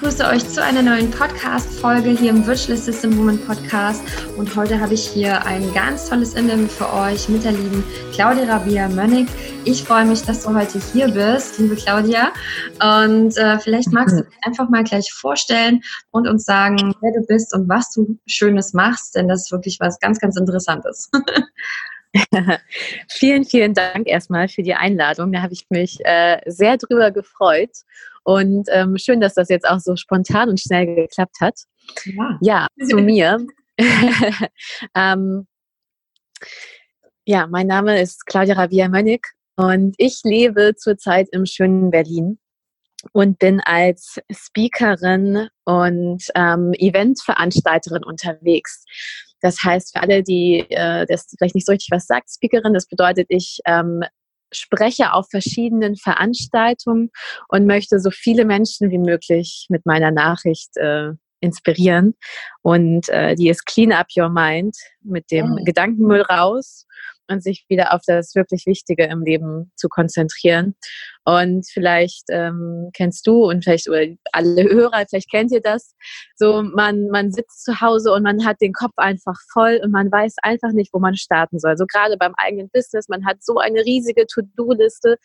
begrüße euch zu einer neuen Podcast-Folge hier im Virtual System Woman Podcast und heute habe ich hier ein ganz tolles Interview für euch mit der lieben Claudia Rabia Mönnig. Ich freue mich, dass du heute hier bist, liebe Claudia und äh, vielleicht magst du dich einfach mal gleich vorstellen und uns sagen, wer du bist und was du Schönes machst, denn das ist wirklich was ganz, ganz Interessantes. vielen, vielen Dank erstmal für die Einladung. Da habe ich mich äh, sehr drüber gefreut. Und ähm, schön, dass das jetzt auch so spontan und schnell geklappt hat. Ja, ja zu mir. ähm, ja, mein Name ist Claudia Ravia Mönnig und ich lebe zurzeit im schönen Berlin und bin als Speakerin und ähm, Eventveranstalterin unterwegs. Das heißt, für alle, die äh, das vielleicht nicht so richtig was sagt, Speakerin, das bedeutet, ich ähm, spreche auf verschiedenen Veranstaltungen und möchte so viele Menschen wie möglich mit meiner Nachricht äh, inspirieren. Und äh, die ist Clean Up Your Mind mit dem oh. Gedankenmüll raus und sich wieder auf das wirklich Wichtige im Leben zu konzentrieren. Und vielleicht ähm, kennst du und vielleicht oder alle Hörer, vielleicht kennt ihr das. So, man, man sitzt zu Hause und man hat den Kopf einfach voll und man weiß einfach nicht, wo man starten soll. So gerade beim eigenen Business, man hat so eine riesige To-Do-Liste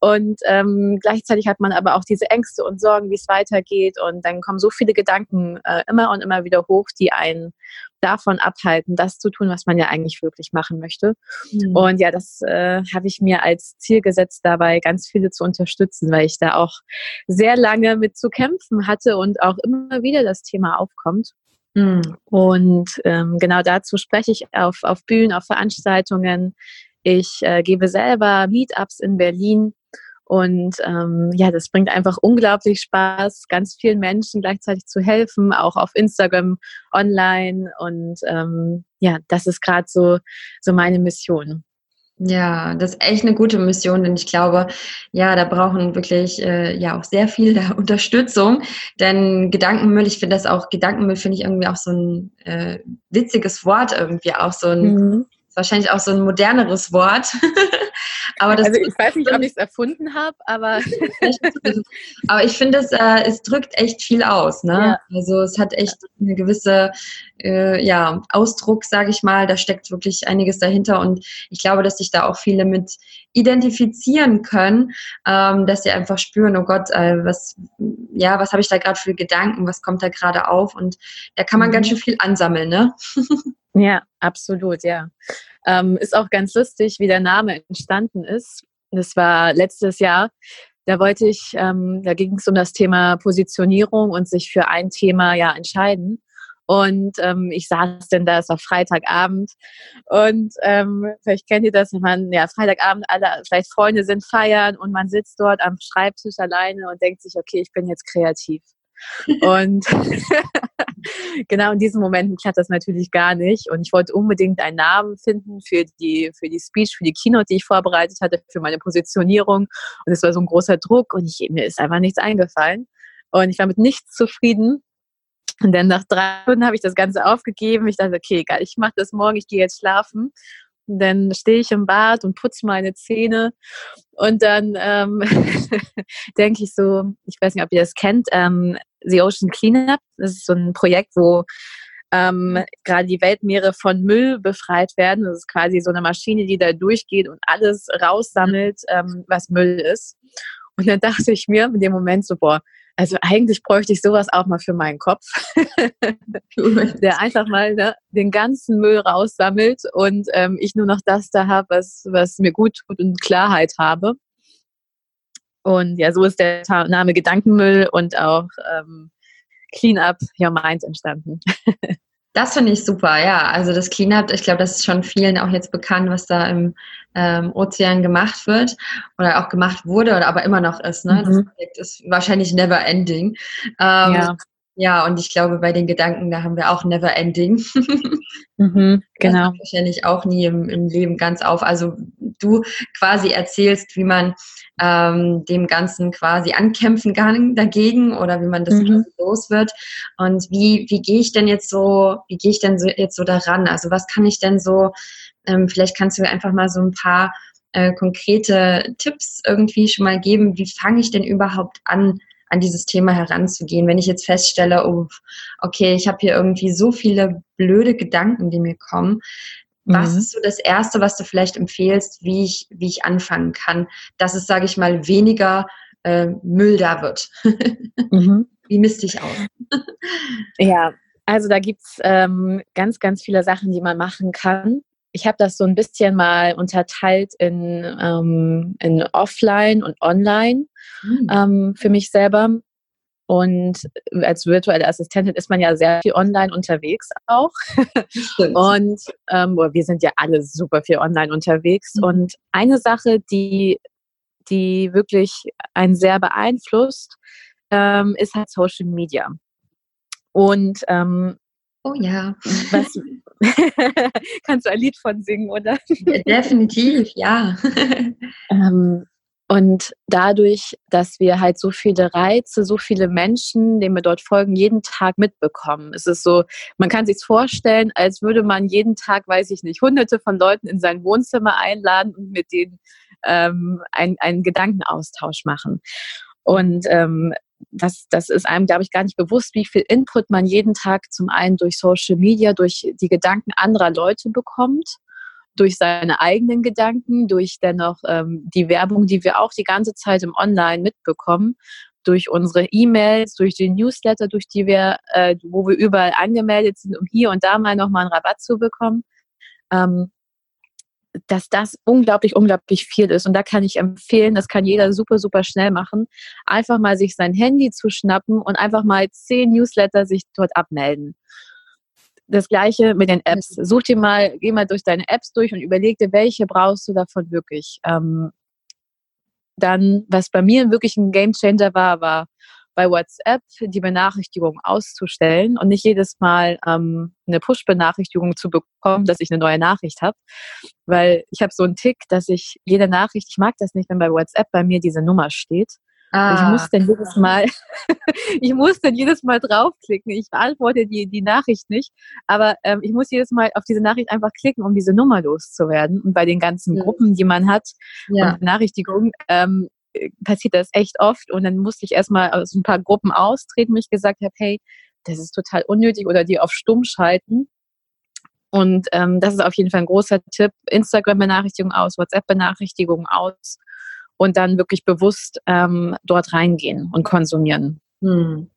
und ähm, gleichzeitig hat man aber auch diese Ängste und Sorgen, wie es weitergeht. Und dann kommen so viele Gedanken äh, immer und immer wieder hoch, die einen davon abhalten, das zu tun, was man ja eigentlich wirklich machen möchte. Mhm. Und ja, das äh, habe ich mir als Ziel gesetzt, dabei ganz viele zu unterstützen, weil ich da auch sehr lange mit zu kämpfen hatte und auch immer wieder das Thema aufkommt. Mhm. Und ähm, genau dazu spreche ich auf, auf Bühnen, auf Veranstaltungen. Ich äh, gebe selber Meetups in Berlin und ähm, ja, das bringt einfach unglaublich Spaß, ganz vielen Menschen gleichzeitig zu helfen, auch auf Instagram, online. Und ähm, ja, das ist gerade so, so meine Mission. Ja, das ist echt eine gute Mission, denn ich glaube, ja, da brauchen wirklich äh, ja auch sehr viel Unterstützung. Denn Gedankenmüll, ich finde das auch, Gedankenmüll finde ich irgendwie auch so ein äh, witziges Wort irgendwie, auch so ein mhm wahrscheinlich auch so ein moderneres Wort. aber das also ich weiß nicht, ob ich es erfunden habe, aber aber ich finde, es, äh, es drückt echt viel aus. Ne? Ja. Also es hat echt eine gewisse äh, ja, Ausdruck, sage ich mal. Da steckt wirklich einiges dahinter und ich glaube, dass sich da auch viele mit identifizieren können, ähm, dass sie einfach spüren, oh Gott, äh, was ja, was habe ich da gerade für Gedanken, was kommt da gerade auf und da kann man mhm. ganz schön viel ansammeln, ne? Ja, absolut, ja. Ähm, ist auch ganz lustig, wie der Name entstanden ist. Das war letztes Jahr. Da wollte ich, ähm, da ging es um das Thema Positionierung und sich für ein Thema ja entscheiden. Und ähm, ich saß denn da, es war Freitagabend. Und ähm, vielleicht kennt ihr das, wenn man, ja, Freitagabend, alle vielleicht Freunde sind feiern und man sitzt dort am Schreibtisch alleine und denkt sich, okay, ich bin jetzt kreativ. Und genau in diesen Momenten klappt das natürlich gar nicht. Und ich wollte unbedingt einen Namen finden für die, für die Speech, für die Keynote, die ich vorbereitet hatte, für meine Positionierung. Und es war so ein großer Druck und ich, mir ist einfach nichts eingefallen. Und ich war mit nichts zufrieden. Und dann nach drei Stunden habe ich das Ganze aufgegeben. Ich dachte, okay, egal, ich mache das morgen, ich gehe jetzt schlafen. Und dann stehe ich im Bad und putze meine Zähne. Und dann ähm, denke ich so, ich weiß nicht, ob ihr das kennt, ähm, The Ocean Cleanup. Das ist so ein Projekt, wo ähm, gerade die Weltmeere von Müll befreit werden. Das ist quasi so eine Maschine, die da durchgeht und alles raussammelt, ähm, was Müll ist. Und dann dachte ich mir in dem Moment so, boah, also eigentlich bräuchte ich sowas auch mal für meinen Kopf, der einfach mal ne, den ganzen Müll raussammelt und ähm, ich nur noch das da habe, was, was mir gut tut und Klarheit habe. Und ja, so ist der Name Gedankenmüll und auch ähm, Clean Up Your Mind entstanden. Das finde ich super, ja. Also das Cleanup, ich glaube, das ist schon vielen auch jetzt bekannt, was da im ähm, Ozean gemacht wird oder auch gemacht wurde oder aber immer noch ist. Ne? Mhm. Das Projekt ist wahrscheinlich never ending. Ähm, ja. Ja, und ich glaube, bei den Gedanken, da haben wir auch never ending. mhm, genau. wahrscheinlich auch nie im, im, Leben ganz auf. Also du quasi erzählst, wie man ähm, dem Ganzen quasi ankämpfen kann dagegen oder wie man das mhm. los wird. Und wie, wie gehe ich denn jetzt so, wie gehe ich denn so jetzt so daran? Also was kann ich denn so, ähm, vielleicht kannst du mir einfach mal so ein paar äh, konkrete Tipps irgendwie schon mal geben. Wie fange ich denn überhaupt an, an dieses Thema heranzugehen. Wenn ich jetzt feststelle, oh, okay, ich habe hier irgendwie so viele blöde Gedanken, die mir kommen, was mhm. ist so das Erste, was du vielleicht empfehlst, wie ich, wie ich anfangen kann, dass es, sage ich mal, weniger äh, Müll da wird? mhm. Wie misst dich aus? ja, also da gibt es ähm, ganz, ganz viele Sachen, die man machen kann. Ich habe das so ein bisschen mal unterteilt in, ähm, in Offline und Online mhm. ähm, für mich selber. Und als virtuelle Assistentin ist man ja sehr viel online unterwegs auch. und ähm, wir sind ja alle super viel online unterwegs. Mhm. Und eine Sache, die, die wirklich einen sehr beeinflusst, ähm, ist halt Social Media. Und ähm, oh ja. Was, kannst du ein Lied von singen, oder? Definitiv, ja. ähm, und dadurch, dass wir halt so viele Reize, so viele Menschen, denen wir dort folgen, jeden Tag mitbekommen. Es ist so, man kann sich vorstellen, als würde man jeden Tag, weiß ich nicht, hunderte von Leuten in sein Wohnzimmer einladen und mit denen ähm, einen, einen Gedankenaustausch machen. Und ähm, das, das ist einem, glaube ich, gar nicht bewusst, wie viel Input man jeden Tag zum einen durch Social Media, durch die Gedanken anderer Leute bekommt durch seine eigenen Gedanken, durch dennoch ähm, die Werbung, die wir auch die ganze Zeit im Online mitbekommen, durch unsere E-Mails, durch die Newsletter, durch die wir, äh, wo wir überall angemeldet sind, um hier und da mal nochmal einen Rabatt zu bekommen, ähm, dass das unglaublich, unglaublich viel ist. Und da kann ich empfehlen, das kann jeder super, super schnell machen, einfach mal sich sein Handy zu schnappen und einfach mal zehn Newsletter sich dort abmelden das gleiche mit den Apps. Mhm. Such dir mal, geh mal durch deine Apps durch und überleg dir, welche brauchst du davon wirklich. Ähm, dann, was bei mir wirklich ein Game Changer war, war bei WhatsApp die Benachrichtigung auszustellen und nicht jedes Mal ähm, eine Push-Benachrichtigung zu bekommen, dass ich eine neue Nachricht habe. Weil ich habe so einen Tick, dass ich jede Nachricht, ich mag das nicht, wenn bei WhatsApp bei mir diese Nummer steht. Ah. Ich muss dann jedes Mal, ich muss dann jedes Mal draufklicken. Ich beantworte die, die Nachricht nicht, aber ähm, ich muss jedes Mal auf diese Nachricht einfach klicken, um diese Nummer loszuwerden. Und bei den ganzen ja. Gruppen, die man hat ja. und Benachrichtigungen, ähm, passiert das echt oft. Und dann musste ich erstmal aus ein paar Gruppen austreten, wo ich gesagt habe, hey, das ist total unnötig oder die auf stumm schalten. Und ähm, das ist auf jeden Fall ein großer Tipp. Instagram-Benachrichtigungen aus, WhatsApp-Benachrichtigungen aus und dann wirklich bewusst ähm, dort reingehen und konsumieren. Hm.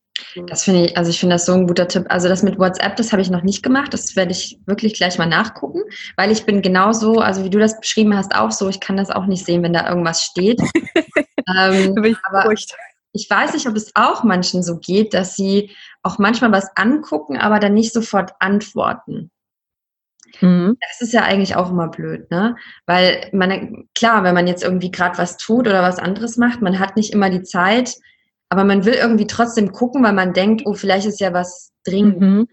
Das finde ich, also ich finde das so ein guter Tipp. Also das mit WhatsApp, das habe ich noch nicht gemacht. Das werde ich wirklich gleich mal nachgucken, weil ich bin genauso, also wie du das beschrieben hast, auch so. Ich kann das auch nicht sehen, wenn da irgendwas steht. ähm, ich aber beruhigt. ich weiß nicht, ob es auch manchen so geht, dass sie auch manchmal was angucken, aber dann nicht sofort antworten. Mhm. Das ist ja eigentlich auch immer blöd, ne? Weil man, klar, wenn man jetzt irgendwie gerade was tut oder was anderes macht, man hat nicht immer die Zeit, aber man will irgendwie trotzdem gucken, weil man denkt, oh, vielleicht ist ja was dringend. Mhm.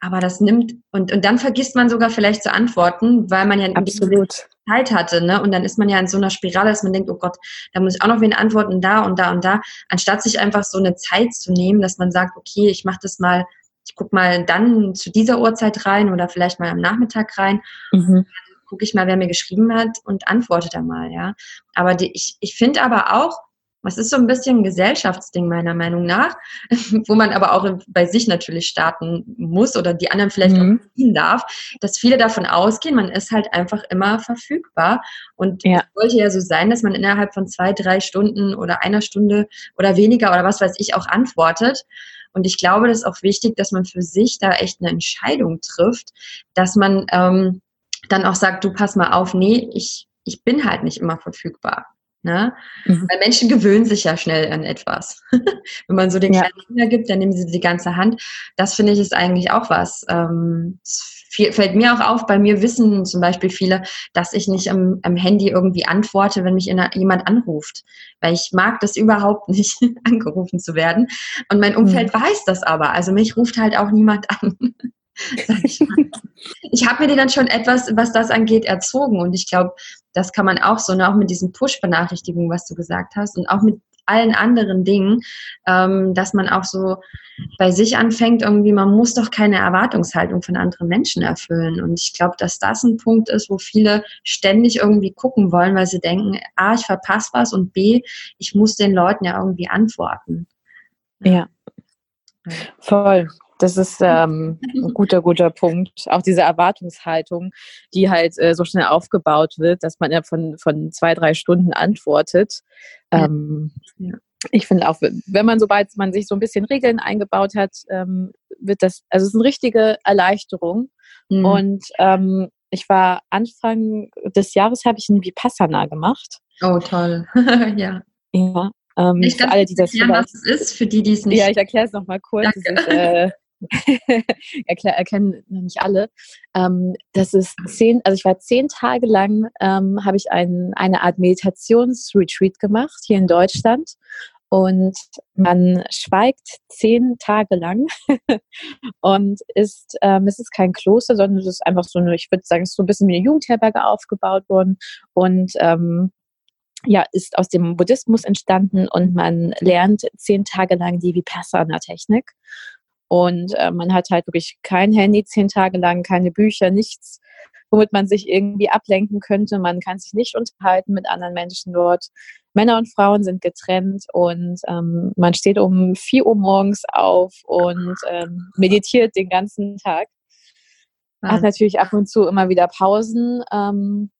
Aber das nimmt, und, und dann vergisst man sogar vielleicht zu antworten, weil man ja Absolut. Zeit hatte, ne? Und dann ist man ja in so einer Spirale, dass man denkt, oh Gott, da muss ich auch noch wen antworten, da und da und da, anstatt sich einfach so eine Zeit zu nehmen, dass man sagt, okay, ich mache das mal ich gucke mal dann zu dieser Uhrzeit rein oder vielleicht mal am Nachmittag rein. Mhm. gucke ich mal, wer mir geschrieben hat und antworte da mal, ja. Aber die, ich, ich finde aber auch, es ist so ein bisschen ein Gesellschaftsding meiner Meinung nach, wo man aber auch bei sich natürlich starten muss oder die anderen vielleicht mhm. auch ziehen darf, dass viele davon ausgehen, man ist halt einfach immer verfügbar. Und ja. es sollte ja so sein, dass man innerhalb von zwei, drei Stunden oder einer Stunde oder weniger oder was weiß ich auch antwortet. Und ich glaube, das ist auch wichtig, dass man für sich da echt eine Entscheidung trifft, dass man ähm, dann auch sagt, du pass mal auf, nee, ich, ich bin halt nicht immer verfügbar. Ne? Mhm. Weil Menschen gewöhnen sich ja schnell an etwas. Wenn man so den ja. kleinen Finger gibt, dann nehmen sie die ganze Hand. Das finde ich ist eigentlich auch was. Ähm, fällt mir auch auf, bei mir wissen zum Beispiel viele, dass ich nicht am, am Handy irgendwie antworte, wenn mich jemand anruft. Weil ich mag das überhaupt nicht, angerufen zu werden. Und mein Umfeld mhm. weiß das aber. Also mich ruft halt auch niemand an. ich ich habe mir die dann schon etwas, was das angeht, erzogen. Und ich glaube, das kann man auch so, ne, auch mit diesen Push-Benachrichtigungen, was du gesagt hast, und auch mit allen anderen Dingen, ähm, dass man auch so bei sich anfängt, irgendwie, man muss doch keine Erwartungshaltung von anderen Menschen erfüllen. Und ich glaube, dass das ein Punkt ist, wo viele ständig irgendwie gucken wollen, weil sie denken, A, ich verpasse was und B, ich muss den Leuten ja irgendwie antworten. Ja. Voll. Das ist ähm, ein guter, guter Punkt. Auch diese Erwartungshaltung, die halt äh, so schnell aufgebaut wird, dass man ja von, von zwei, drei Stunden antwortet. Ähm, ja. Ich finde auch, wenn man, sobald man sich so ein bisschen Regeln eingebaut hat, ähm, wird das, also es ist eine richtige Erleichterung. Mhm. Und ähm, ich war Anfang des Jahres, habe ich ein Vipassana gemacht. Oh, toll. ja. Ja, ähm, ich für alle, die das erklären, was es ist, für die, die es nicht. Ja, ich erkläre es nochmal kurz. Danke. Ist, äh, erkennen nicht alle. Ähm, das ist zehn, also ich war zehn Tage lang, ähm, habe ich ein, eine Art Meditationsretreat gemacht hier in Deutschland. Und man schweigt zehn Tage lang und ist, ähm, es ist kein Kloster, sondern es ist einfach so eine, ich würde sagen, es ist so ein bisschen wie eine Jugendherberge aufgebaut worden. Und ähm, ja, ist aus dem Buddhismus entstanden und man lernt zehn Tage lang die Vipassana-Technik. Und äh, man hat halt wirklich kein Handy zehn Tage lang, keine Bücher, nichts, womit man sich irgendwie ablenken könnte. Man kann sich nicht unterhalten mit anderen Menschen dort. Männer und Frauen sind getrennt und ähm, man steht um 4 Uhr morgens auf und ähm, meditiert den ganzen Tag. Man hat natürlich ab und zu immer wieder Pausen. Ähm,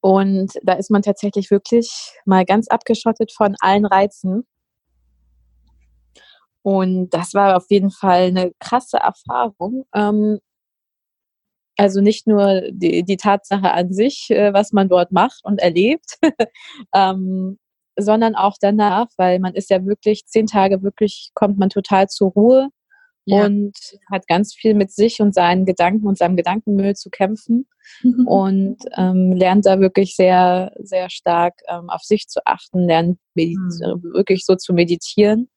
und da ist man tatsächlich wirklich mal ganz abgeschottet von allen Reizen. Und das war auf jeden Fall eine krasse Erfahrung. Ähm, also nicht nur die, die Tatsache an sich, äh, was man dort macht und erlebt, ähm, sondern auch danach, weil man ist ja wirklich zehn Tage wirklich, kommt man total zur Ruhe ja. und hat ganz viel mit sich und seinen Gedanken und seinem Gedankenmüll zu kämpfen mhm. und ähm, lernt da wirklich sehr, sehr stark ähm, auf sich zu achten, lernt mhm. wirklich so zu meditieren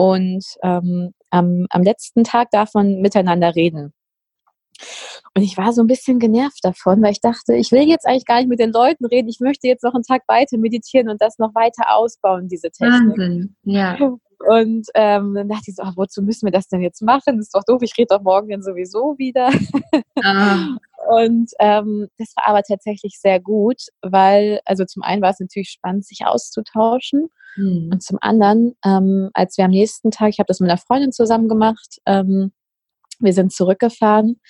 und ähm, am, am letzten Tag darf man miteinander reden. Und ich war so ein bisschen genervt davon, weil ich dachte, ich will jetzt eigentlich gar nicht mit den Leuten reden. Ich möchte jetzt noch einen Tag weiter meditieren und das noch weiter ausbauen, diese Technik. Wahnsinn, ja. Und ähm, dann dachte ich so, ach, wozu müssen wir das denn jetzt machen? Das ist doch doof, ich rede doch morgen dann sowieso wieder. Ah. Und ähm, das war aber tatsächlich sehr gut, weil, also zum einen war es natürlich spannend, sich auszutauschen. Mhm. Und zum anderen, ähm, als wir am nächsten Tag, ich habe das mit einer Freundin zusammen gemacht, ähm, wir sind zurückgefahren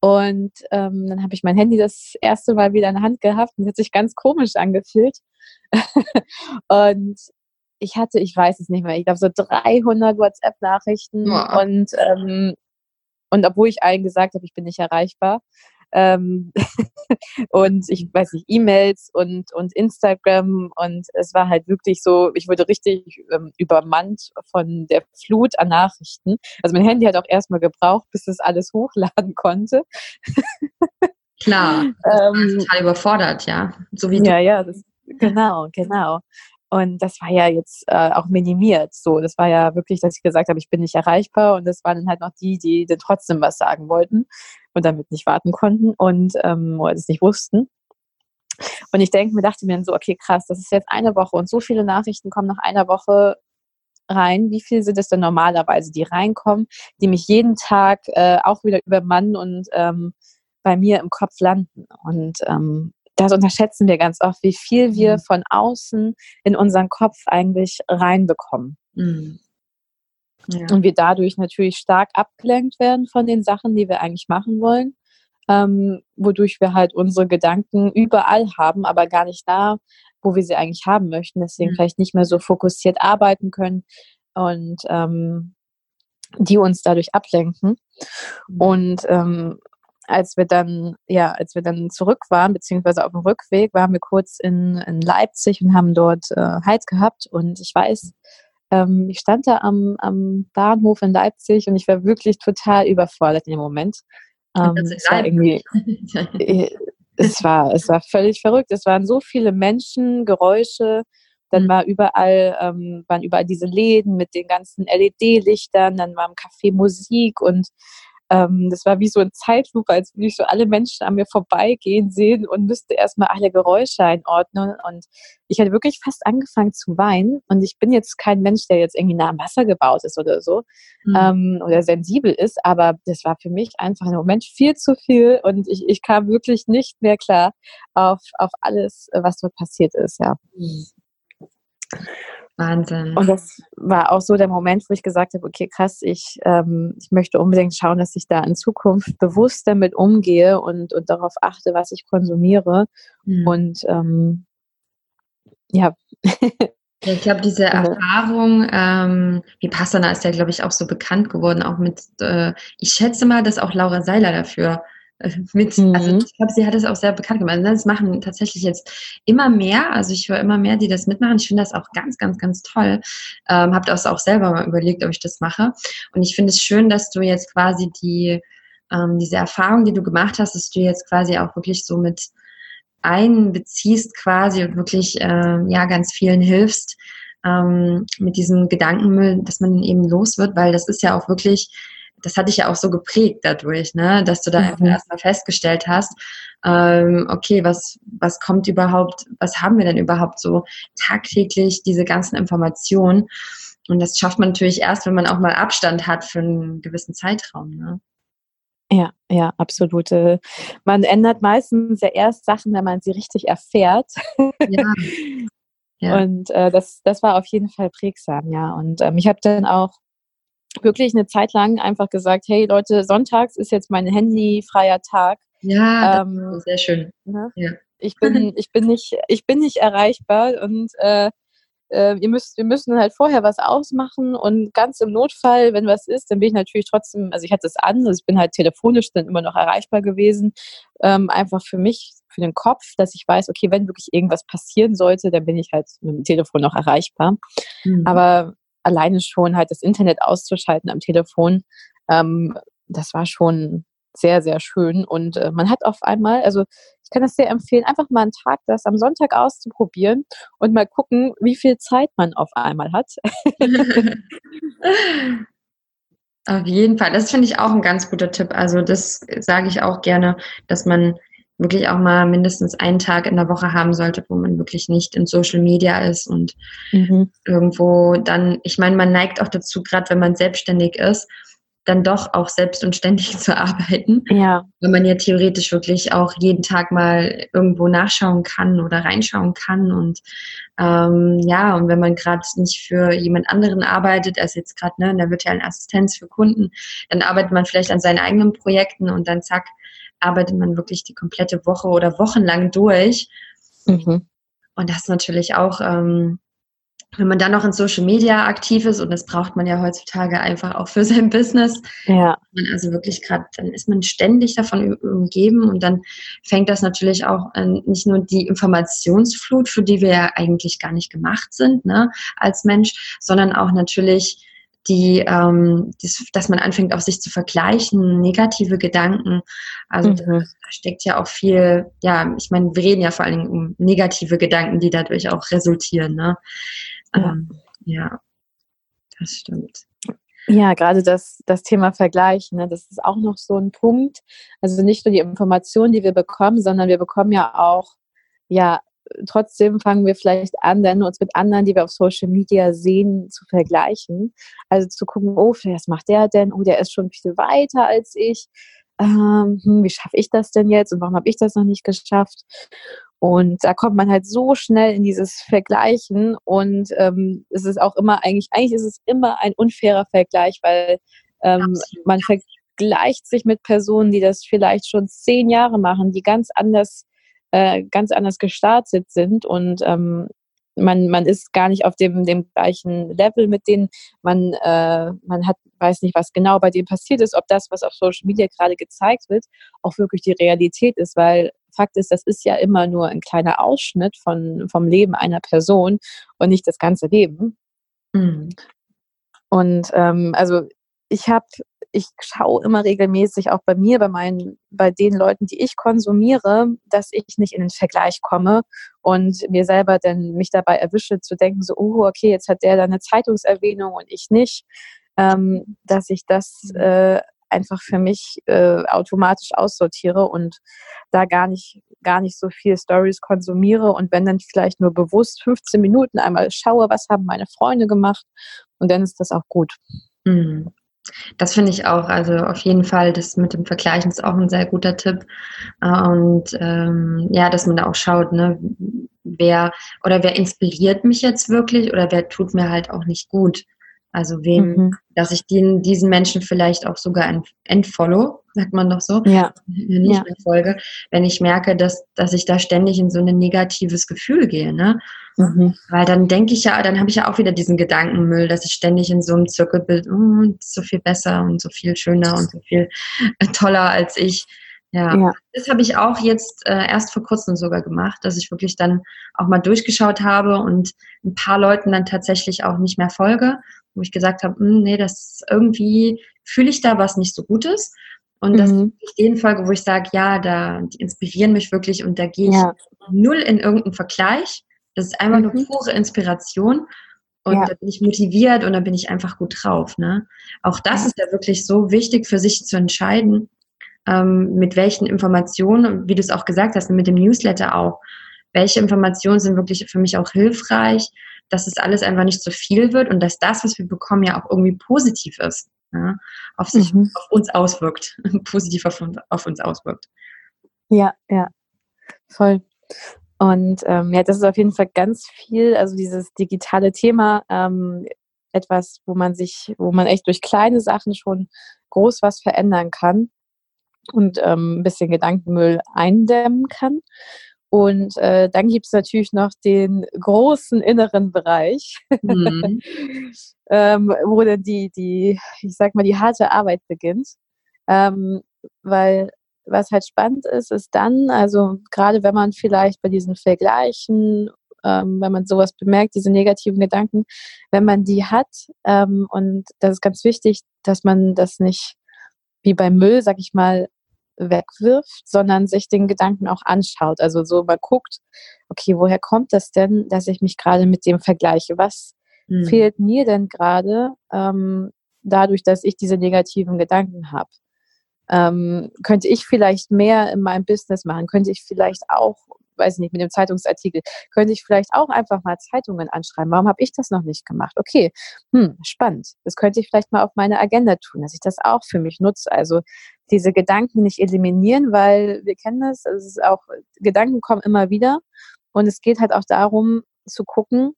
und ähm, dann habe ich mein Handy das erste Mal wieder in der Hand gehabt und es hat sich ganz komisch angefühlt. und ich hatte, ich weiß es nicht mehr, ich glaube so 300 WhatsApp-Nachrichten und, ähm, und obwohl ich allen gesagt habe, ich bin nicht erreichbar, ähm, und ich weiß nicht, E-Mails und, und Instagram und es war halt wirklich so, ich wurde richtig ähm, übermannt von der Flut an Nachrichten. Also mein Handy hat auch erstmal gebraucht, bis es alles hochladen konnte. Klar, ähm, total überfordert, ja. So wie ja, ja, das, genau, genau. Und das war ja jetzt äh, auch minimiert. So, das war ja wirklich, dass ich gesagt habe, ich bin nicht erreichbar. Und das waren dann halt noch die, die dann trotzdem was sagen wollten und damit nicht warten konnten und ähm, oder es nicht wussten. Und ich denke mir, dachte mir dann so, okay, krass, das ist jetzt eine Woche und so viele Nachrichten kommen nach einer Woche rein. Wie viel sind es denn normalerweise, die reinkommen, die mich jeden Tag äh, auch wieder übermannen und ähm, bei mir im Kopf landen? Und ähm, das unterschätzen wir ganz oft, wie viel wir mhm. von außen in unseren Kopf eigentlich reinbekommen. Mhm. Ja. Und wir dadurch natürlich stark abgelenkt werden von den Sachen, die wir eigentlich machen wollen, ähm, wodurch wir halt unsere Gedanken überall haben, aber gar nicht da, wo wir sie eigentlich haben möchten. Deswegen mhm. vielleicht nicht mehr so fokussiert arbeiten können und ähm, die uns dadurch ablenken. Mhm. Und ähm, als wir dann, ja, als wir dann zurück waren, beziehungsweise auf dem Rückweg, waren wir kurz in, in Leipzig und haben dort äh, Halt gehabt. Und ich weiß, ähm, ich stand da am, am Bahnhof in Leipzig und ich war wirklich total überfordert in dem Moment. Ähm, es war irgendwie, äh, es war, es war völlig verrückt. Es waren so viele Menschen, Geräusche. Dann mhm. war überall, ähm, waren überall diese Läden mit den ganzen LED-Lichtern. Dann war im Café Musik und ähm, das war wie so ein Zeitlupe, als würde ich so alle Menschen an mir vorbeigehen sehen und müsste erstmal alle Geräusche einordnen. Und ich hatte wirklich fast angefangen zu weinen. Und ich bin jetzt kein Mensch, der jetzt irgendwie nah am Wasser gebaut ist oder so mhm. ähm, oder sensibel ist, aber das war für mich einfach im Moment viel zu viel und ich, ich kam wirklich nicht mehr klar auf, auf alles, was dort passiert ist, ja. Mhm. Wahnsinn. Und das war auch so der Moment, wo ich gesagt habe, okay, krass, ich, ähm, ich möchte unbedingt schauen, dass ich da in Zukunft bewusst damit umgehe und, und darauf achte, was ich konsumiere. Mhm. Und ähm, ja. ich glaube, diese Erfahrung, ähm, wie Passana ist ja, glaube ich, auch so bekannt geworden, auch mit, äh, ich schätze mal, dass auch Laura Seiler dafür mit, mhm. also ich glaube, sie hat es auch sehr bekannt gemacht. Ne, das machen tatsächlich jetzt immer mehr, also ich höre immer mehr, die das mitmachen. Ich finde das auch ganz, ganz, ganz toll. Ähm, habe das auch selber mal überlegt, ob ich das mache. Und ich finde es schön, dass du jetzt quasi die, ähm, diese Erfahrung, die du gemacht hast, dass du jetzt quasi auch wirklich so mit einbeziehst quasi und wirklich äh, ja ganz vielen hilfst ähm, mit diesem Gedankenmüll, dass man eben los wird, weil das ist ja auch wirklich das hat dich ja auch so geprägt dadurch, ne? dass du da mhm. einfach erstmal festgestellt hast, ähm, okay, was, was kommt überhaupt, was haben wir denn überhaupt so tagtäglich, diese ganzen Informationen. Und das schafft man natürlich erst, wenn man auch mal Abstand hat für einen gewissen Zeitraum. Ne? Ja, ja, absolut. Äh, man ändert meistens ja erst Sachen, wenn man sie richtig erfährt. Ja. ja. Und äh, das, das war auf jeden Fall prägsam, ja. Und ähm, ich habe dann auch wirklich eine Zeit lang einfach gesagt, hey Leute, sonntags ist jetzt mein handyfreier Tag. Ja, ähm, sehr schön. Ne? Ja. Ich bin, ich bin nicht, ich bin nicht erreichbar und äh, äh, ihr müsst, wir müssen halt vorher was ausmachen und ganz im Notfall, wenn was ist, dann bin ich natürlich trotzdem, also ich hatte es an, also ich bin halt telefonisch dann immer noch erreichbar gewesen, ähm, einfach für mich, für den Kopf, dass ich weiß, okay, wenn wirklich irgendwas passieren sollte, dann bin ich halt mit dem Telefon noch erreichbar. Mhm. Aber alleine schon halt das Internet auszuschalten am Telefon, ähm, das war schon sehr, sehr schön. Und äh, man hat auf einmal, also ich kann das sehr empfehlen, einfach mal einen Tag das am Sonntag auszuprobieren und mal gucken, wie viel Zeit man auf einmal hat. auf jeden Fall. Das finde ich auch ein ganz guter Tipp. Also das sage ich auch gerne, dass man wirklich auch mal mindestens einen Tag in der Woche haben sollte, wo man wirklich nicht in Social Media ist und mhm. irgendwo dann, ich meine, man neigt auch dazu, gerade wenn man selbstständig ist, dann doch auch selbst und ständig zu arbeiten. Ja. Wenn man ja theoretisch wirklich auch jeden Tag mal irgendwo nachschauen kann oder reinschauen kann. Und ähm, ja, und wenn man gerade nicht für jemand anderen arbeitet, als jetzt gerade ne, in der virtuellen Assistenz für Kunden, dann arbeitet man vielleicht an seinen eigenen Projekten und dann zack, arbeitet man wirklich die komplette Woche oder wochenlang durch. Mhm. Und das ist natürlich auch, ähm, wenn man dann noch in Social Media aktiv ist, und das braucht man ja heutzutage einfach auch für sein Business, ja. also wirklich gerade, dann ist man ständig davon umgeben und dann fängt das natürlich auch an, nicht nur die Informationsflut, für die wir ja eigentlich gar nicht gemacht sind, ne, als Mensch, sondern auch natürlich die, ähm, das, dass man anfängt, auch sich zu vergleichen, negative Gedanken. Also mhm. da, steckt ja auch viel, ja, ich meine, wir reden ja vor allen Dingen um negative Gedanken, die dadurch auch resultieren. Ne? Ja. Ähm, ja, das stimmt. Ja, gerade das, das Thema Vergleich, ne, das ist auch noch so ein Punkt. Also nicht nur die Informationen, die wir bekommen, sondern wir bekommen ja auch ja trotzdem fangen wir vielleicht an, dann uns mit anderen, die wir auf Social Media sehen, zu vergleichen. Also zu gucken, oh, was macht der denn? Oh, der ist schon viel weiter als ich. Ähm, hm, wie schaffe ich das denn jetzt und warum habe ich das noch nicht geschafft? Und da kommt man halt so schnell in dieses Vergleichen und ähm, es ist auch immer eigentlich, eigentlich ist es immer ein unfairer Vergleich, weil ähm, man vergleicht sich mit Personen, die das vielleicht schon zehn Jahre machen, die ganz anders äh, ganz anders gestartet sind und ähm, man, man ist gar nicht auf dem, dem gleichen Level mit denen. Man, äh, man hat, weiß nicht, was genau bei denen passiert ist, ob das, was auf Social Media gerade gezeigt wird, auch wirklich die Realität ist, weil Fakt ist, das ist ja immer nur ein kleiner Ausschnitt von, vom Leben einer Person und nicht das ganze Leben. Mhm. Und ähm, also ich habe ich schaue immer regelmäßig auch bei mir, bei meinen, bei den Leuten, die ich konsumiere, dass ich nicht in den Vergleich komme und mir selber dann mich dabei erwische zu denken, so, oh, okay, jetzt hat der da eine Zeitungserwähnung und ich nicht, ähm, dass ich das äh, einfach für mich äh, automatisch aussortiere und da gar nicht, gar nicht so viel Stories konsumiere und wenn dann vielleicht nur bewusst 15 Minuten einmal schaue, was haben meine Freunde gemacht und dann ist das auch gut. Mhm. Das finde ich auch. Also auf jeden Fall, das mit dem Vergleichen ist auch ein sehr guter Tipp. Und ähm, ja, dass man da auch schaut, ne, wer oder wer inspiriert mich jetzt wirklich oder wer tut mir halt auch nicht gut. Also wem, mhm. dass ich den, diesen Menschen vielleicht auch sogar entfollow, sagt man doch so, ja. nicht ja. mehr folge, wenn ich merke, dass, dass ich da ständig in so ein negatives Gefühl gehe. Ne? Mhm. Weil dann denke ich ja, dann habe ich ja auch wieder diesen Gedankenmüll, dass ich ständig in so einem Zirkel bin, oh, so viel besser und so viel schöner und so viel äh, toller als ich. Ja, ja. das habe ich auch jetzt äh, erst vor kurzem sogar gemacht, dass ich wirklich dann auch mal durchgeschaut habe und ein paar Leuten dann tatsächlich auch nicht mehr folge, wo ich gesagt habe, hm, nee, das irgendwie fühle ich da was nicht so Gutes. Und mhm. dass ich den folge, wo ich sage, ja, da die inspirieren mich wirklich und da gehe ich ja. null in irgendeinen Vergleich. Das ist einfach mhm. nur pure Inspiration. Und ja. da bin ich motiviert und da bin ich einfach gut drauf. Ne? Auch das ja. ist ja wirklich so wichtig für sich zu entscheiden, ähm, mit welchen Informationen, wie du es auch gesagt hast, mit dem Newsletter auch, welche Informationen sind wirklich für mich auch hilfreich, dass es alles einfach nicht zu viel wird und dass das, was wir bekommen, ja auch irgendwie positiv ist, ja, auf sich, mhm. auf uns auswirkt, positiv auf, auf, uns auswirkt. Ja, ja, voll. Und ähm, ja, das ist auf jeden Fall ganz viel, also dieses digitale Thema, ähm, etwas, wo man sich, wo man echt durch kleine Sachen schon groß was verändern kann und ähm, ein bisschen Gedankenmüll eindämmen kann. Und äh, dann gibt es natürlich noch den großen inneren Bereich, mhm. ähm, wo dann die, die, ich sag mal, die harte Arbeit beginnt. Ähm, weil was halt spannend ist, ist dann, also gerade wenn man vielleicht bei diesen Vergleichen, ähm, wenn man sowas bemerkt, diese negativen Gedanken, wenn man die hat, ähm, und das ist ganz wichtig, dass man das nicht wie beim Müll, sag ich mal, wegwirft, sondern sich den Gedanken auch anschaut. Also so mal guckt, okay, woher kommt das denn, dass ich mich gerade mit dem vergleiche? Was mhm. fehlt mir denn gerade ähm, dadurch, dass ich diese negativen Gedanken habe? Ähm, könnte ich vielleicht mehr in meinem Business machen? Könnte ich vielleicht auch weiß ich nicht, mit dem Zeitungsartikel, könnte ich vielleicht auch einfach mal Zeitungen anschreiben. Warum habe ich das noch nicht gemacht? Okay, hm, spannend. Das könnte ich vielleicht mal auf meine Agenda tun, dass ich das auch für mich nutze. Also diese Gedanken nicht eliminieren, weil wir kennen das, es ist auch, Gedanken kommen immer wieder. Und es geht halt auch darum zu gucken,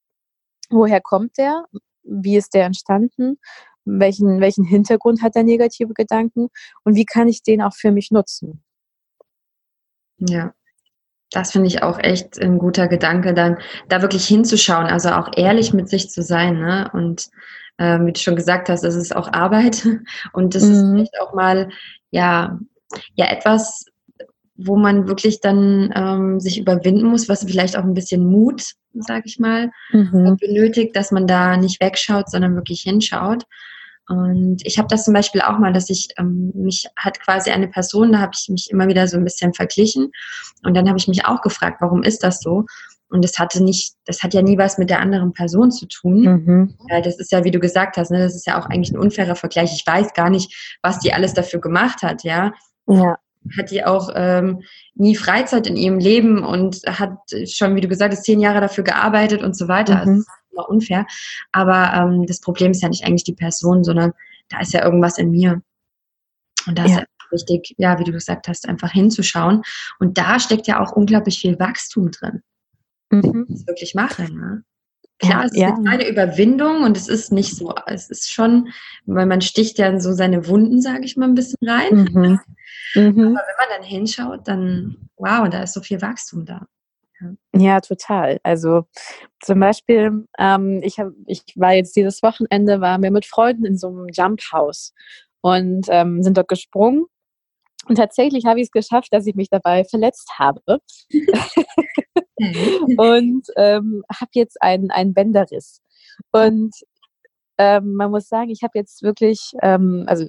woher kommt der? Wie ist der entstanden? Welchen, welchen Hintergrund hat der negative Gedanken? Und wie kann ich den auch für mich nutzen? Ja, das finde ich auch echt ein guter Gedanke, dann da wirklich hinzuschauen, also auch ehrlich mit sich zu sein. Ne? Und ähm, wie du schon gesagt hast, das ist auch Arbeit und das mhm. ist vielleicht auch mal ja, ja etwas, wo man wirklich dann ähm, sich überwinden muss, was vielleicht auch ein bisschen Mut, sage ich mal, mhm. benötigt, dass man da nicht wegschaut, sondern wirklich hinschaut. Und ich habe das zum Beispiel auch mal, dass ich ähm, mich hat quasi eine Person, da habe ich mich immer wieder so ein bisschen verglichen und dann habe ich mich auch gefragt, warum ist das so? Und das hatte nicht, das hat ja nie was mit der anderen Person zu tun. Mhm. Ja, das ist ja, wie du gesagt hast, ne, das ist ja auch eigentlich ein unfairer Vergleich. Ich weiß gar nicht, was die alles dafür gemacht hat, ja. Ja. Hat die auch ähm, nie Freizeit in ihrem Leben und hat schon, wie du gesagt hast, zehn Jahre dafür gearbeitet und so weiter. Mhm. Immer unfair. Aber ähm, das Problem ist ja nicht eigentlich die Person, sondern da ist ja irgendwas in mir. Und da ja. ist ja wichtig, ja, wie du gesagt hast, einfach hinzuschauen. Und da steckt ja auch unglaublich viel Wachstum drin. Mhm. Das wirklich machen. Ne? Klar, es ist ja. eine Überwindung und es ist nicht so, es ist schon, weil man sticht ja so seine Wunden, sage ich mal, ein bisschen rein. Mhm. Mhm. Aber wenn man dann hinschaut, dann, wow, da ist so viel Wachstum da. Ja, total. Also zum Beispiel, ähm, ich, hab, ich war jetzt dieses Wochenende, waren wir mit Freunden in so einem Jump House und ähm, sind dort gesprungen. Und tatsächlich habe ich es geschafft, dass ich mich dabei verletzt habe. und ähm, habe jetzt einen, einen Bänderriss. Und ähm, man muss sagen, ich habe jetzt wirklich, ähm, also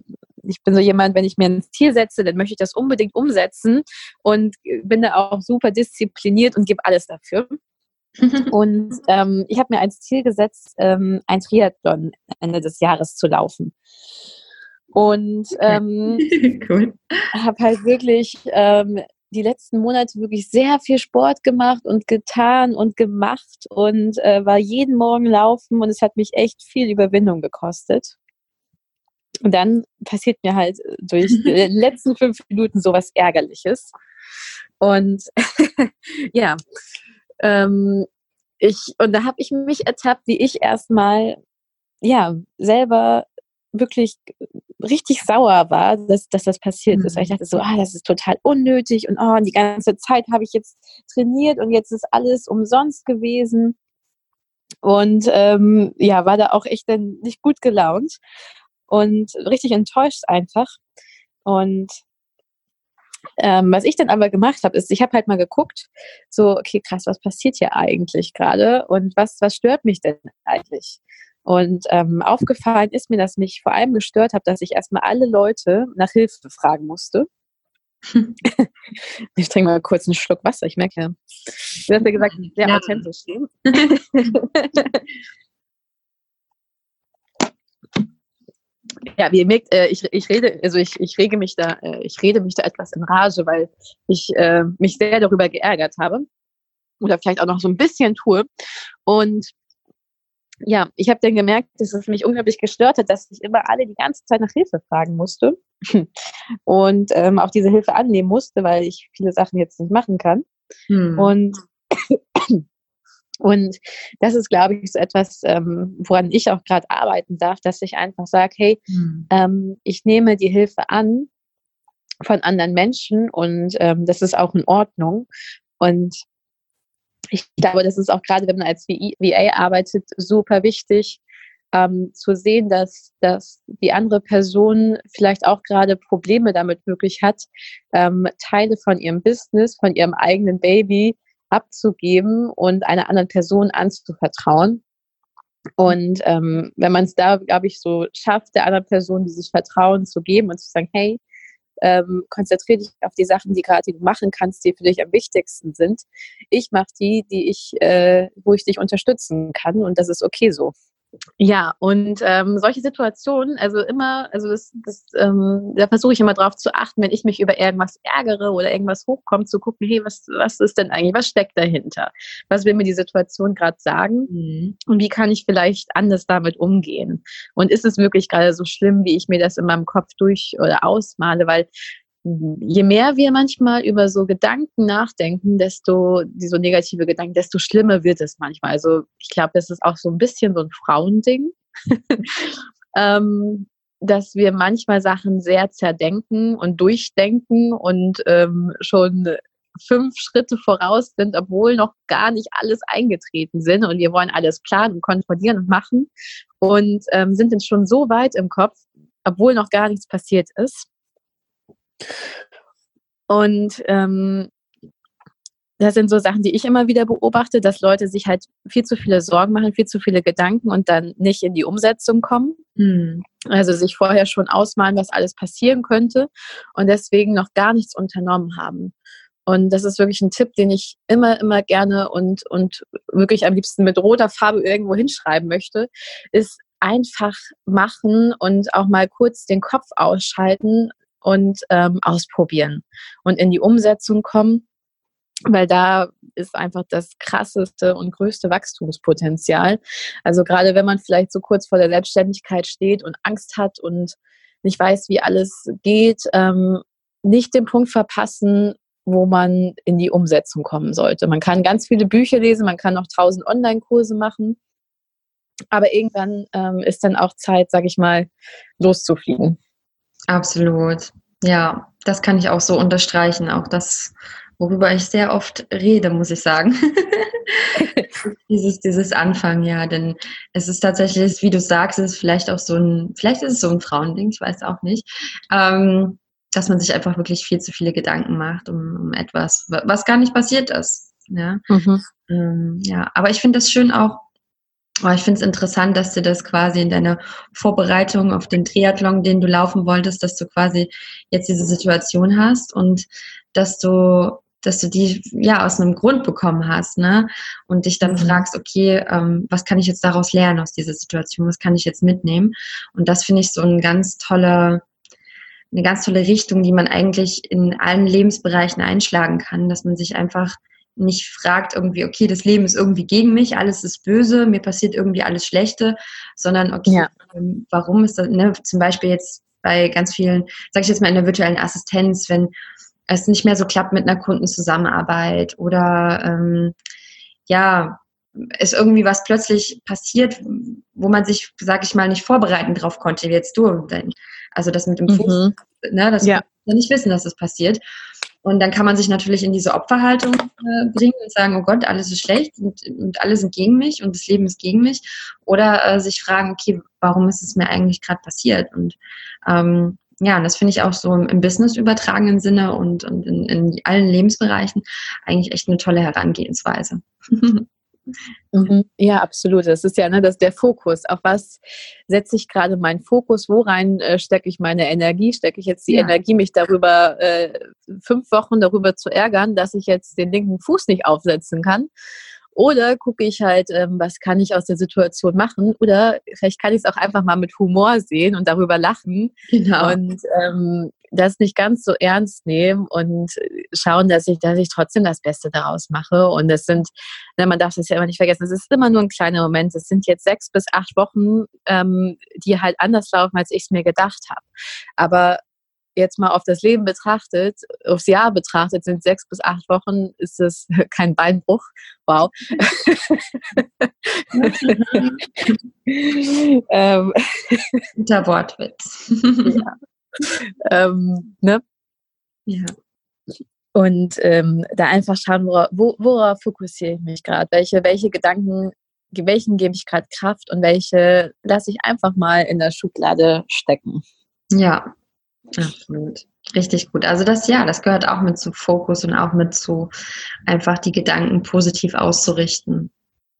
ich bin so jemand, wenn ich mir ein Ziel setze, dann möchte ich das unbedingt umsetzen und bin da auch super diszipliniert und gebe alles dafür. und ähm, ich habe mir als Ziel gesetzt, ähm, ein Triathlon Ende des Jahres zu laufen. Und ähm, cool. habe halt wirklich ähm, die letzten Monate wirklich sehr viel Sport gemacht und getan und gemacht und äh, war jeden Morgen laufen und es hat mich echt viel Überwindung gekostet. Und dann passiert mir halt durch die letzten fünf Minuten sowas Ärgerliches. Und ja, ähm, ich, und da habe ich mich ertappt, wie ich erstmal ja selber wirklich richtig sauer war, dass, dass das passiert ist. Weil ich mhm. dachte so, ah, das ist total unnötig und oh, die ganze Zeit habe ich jetzt trainiert und jetzt ist alles umsonst gewesen. Und ähm, ja, war da auch echt dann nicht gut gelaunt und richtig enttäuscht einfach. Und ähm, was ich dann aber gemacht habe, ist, ich habe halt mal geguckt, so, okay, krass, was passiert hier eigentlich gerade und was, was stört mich denn eigentlich? Und ähm, aufgefallen ist mir, dass mich vor allem gestört hat, dass ich erstmal alle Leute nach Hilfe fragen musste. ich trinke mal kurz einen Schluck Wasser. Ich merke, du hast ja gesagt, sehr ja. authentisch. ja, wie ihr merkt, äh, ich, ich rede, also ich, ich rege mich da, äh, ich rede mich da etwas in Rage, weil ich äh, mich sehr darüber geärgert habe. Oder vielleicht auch noch so ein bisschen tue. Und ja, ich habe dann gemerkt, dass es mich unglaublich gestört hat, dass ich immer alle die ganze Zeit nach Hilfe fragen musste und ähm, auch diese Hilfe annehmen musste, weil ich viele Sachen jetzt nicht machen kann. Hm. Und und das ist, glaube ich, so etwas, ähm, woran ich auch gerade arbeiten darf, dass ich einfach sage, hey, hm. ähm, ich nehme die Hilfe an von anderen Menschen und ähm, das ist auch in Ordnung. Und ich glaube, das ist auch gerade, wenn man als VA arbeitet, super wichtig, ähm, zu sehen, dass, dass die andere Person vielleicht auch gerade Probleme damit wirklich hat, ähm, Teile von ihrem Business, von ihrem eigenen Baby abzugeben und einer anderen Person anzuvertrauen. Und ähm, wenn man es da, glaube ich, so schafft, der anderen Person dieses Vertrauen zu geben und zu sagen, hey, ähm, konzentriere dich auf die Sachen, die gerade du machen kannst, die für dich am wichtigsten sind. Ich mache die, die ich, äh, wo ich dich unterstützen kann und das ist okay so. Ja, und ähm, solche Situationen, also immer, also das, das ähm, da versuche ich immer drauf zu achten, wenn ich mich über irgendwas ärgere oder irgendwas hochkommt, zu gucken, hey, was, was ist denn eigentlich, was steckt dahinter? Was will mir die Situation gerade sagen? Mhm. Und wie kann ich vielleicht anders damit umgehen? Und ist es wirklich gerade so schlimm, wie ich mir das in meinem Kopf durch oder ausmale? Weil je mehr wir manchmal über so Gedanken nachdenken, desto, die so negative Gedanken, desto schlimmer wird es manchmal. Also ich glaube, das ist auch so ein bisschen so ein Frauending, ähm, dass wir manchmal Sachen sehr zerdenken und durchdenken und ähm, schon fünf Schritte voraus sind, obwohl noch gar nicht alles eingetreten sind und wir wollen alles planen und kontrollieren und machen und ähm, sind dann schon so weit im Kopf, obwohl noch gar nichts passiert ist. Und ähm, das sind so Sachen, die ich immer wieder beobachte, dass Leute sich halt viel zu viele Sorgen machen, viel zu viele Gedanken und dann nicht in die Umsetzung kommen. Mhm. Also sich vorher schon ausmalen, was alles passieren könnte und deswegen noch gar nichts unternommen haben. Und das ist wirklich ein Tipp, den ich immer, immer gerne und, und wirklich am liebsten mit roter Farbe irgendwo hinschreiben möchte, ist einfach machen und auch mal kurz den Kopf ausschalten, und ähm, ausprobieren und in die Umsetzung kommen, weil da ist einfach das krasseste und größte Wachstumspotenzial. Also gerade wenn man vielleicht so kurz vor der Selbstständigkeit steht und Angst hat und nicht weiß, wie alles geht, ähm, nicht den Punkt verpassen, wo man in die Umsetzung kommen sollte. Man kann ganz viele Bücher lesen, man kann noch tausend Online-Kurse machen, aber irgendwann ähm, ist dann auch Zeit, sage ich mal, loszufliegen. Absolut. Ja, das kann ich auch so unterstreichen. Auch das, worüber ich sehr oft rede, muss ich sagen. dieses, dieses Anfangen, ja, denn es ist tatsächlich, wie du sagst, es ist vielleicht auch so ein, vielleicht ist es so ein Frauending, ich weiß auch nicht, ähm, dass man sich einfach wirklich viel zu viele Gedanken macht um, um etwas, was gar nicht passiert ist. Ja, mhm. ähm, ja aber ich finde das schön auch, aber ich finde es interessant, dass du das quasi in deiner Vorbereitung auf den Triathlon, den du laufen wolltest, dass du quasi jetzt diese Situation hast und dass du dass du die ja aus einem Grund bekommen hast, ne? Und dich dann mhm. fragst, okay, ähm, was kann ich jetzt daraus lernen aus dieser Situation? Was kann ich jetzt mitnehmen? Und das finde ich so ein ganz toller, eine ganz tolle Richtung, die man eigentlich in allen Lebensbereichen einschlagen kann, dass man sich einfach nicht fragt irgendwie, okay, das Leben ist irgendwie gegen mich, alles ist böse, mir passiert irgendwie alles Schlechte, sondern okay, ja. Ähm, warum ist das, ne, zum Beispiel jetzt bei ganz vielen, sage ich jetzt mal in der virtuellen Assistenz, wenn es nicht mehr so klappt mit einer Kundenzusammenarbeit oder ähm, ja, ist irgendwie was plötzlich passiert, wo man sich, sag ich mal, nicht vorbereiten drauf konnte, wie jetzt du. Also das mit dem Fuß, mhm. ne, das ja. wir nicht wissen, dass das passiert. Und dann kann man sich natürlich in diese Opferhaltung äh, bringen und sagen, oh Gott, alles ist schlecht und, und, alle sind gegen mich und das Leben ist gegen mich. Oder äh, sich fragen, okay, warum ist es mir eigentlich gerade passiert? Und ähm, ja, und das finde ich auch so im Business übertragenen Sinne und, und in, in allen Lebensbereichen eigentlich echt eine tolle Herangehensweise. Mhm. Ja, absolut. Das ist ja ne, das der Fokus. Auf was setze ich gerade meinen Fokus? Worein äh, stecke ich meine Energie? Stecke ich jetzt die ja. Energie, mich darüber äh, fünf Wochen darüber zu ärgern, dass ich jetzt den linken Fuß nicht aufsetzen kann? Oder gucke ich halt, ähm, was kann ich aus der Situation machen? Oder vielleicht kann ich es auch einfach mal mit Humor sehen und darüber lachen. Genau. Und ähm, das nicht ganz so ernst nehmen und schauen, dass ich, dass ich trotzdem das Beste daraus mache. Und es sind, ne, man darf das ja immer nicht vergessen, es ist immer nur ein kleiner Moment. Es sind jetzt sechs bis acht Wochen, ähm, die halt anders laufen, als ich es mir gedacht habe. Aber jetzt mal auf das Leben betrachtet, aufs Jahr betrachtet, sind sechs bis acht Wochen, ist es kein Beinbruch. Wow. ähm, Guter Wortwitz. ja. Ähm, ne? ja. Und ähm, da einfach schauen, worauf, worauf fokussiere ich mich gerade? Welche, welche Gedanken, welchen gebe ich gerade Kraft und welche lasse ich einfach mal in der Schublade stecken? Ja, Absolut. Richtig gut. Also das ja, das gehört auch mit zu Fokus und auch mit zu einfach die Gedanken positiv auszurichten.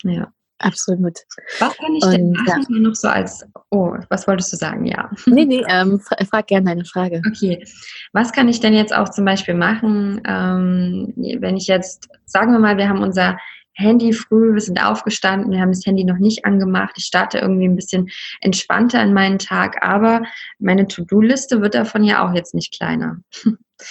Ja. Absolut. Was kann ich und, denn machen ja. noch so als, oh, was wolltest du sagen? Ja. Nee, nee, ähm, fra frag gerne deine Frage. Okay. Was kann ich denn jetzt auch zum Beispiel machen, ähm, wenn ich jetzt, sagen wir mal, wir haben unser Handy früh, wir sind aufgestanden, wir haben das Handy noch nicht angemacht. Ich starte irgendwie ein bisschen entspannter in meinen Tag, aber meine To-Do-Liste wird davon ja auch jetzt nicht kleiner.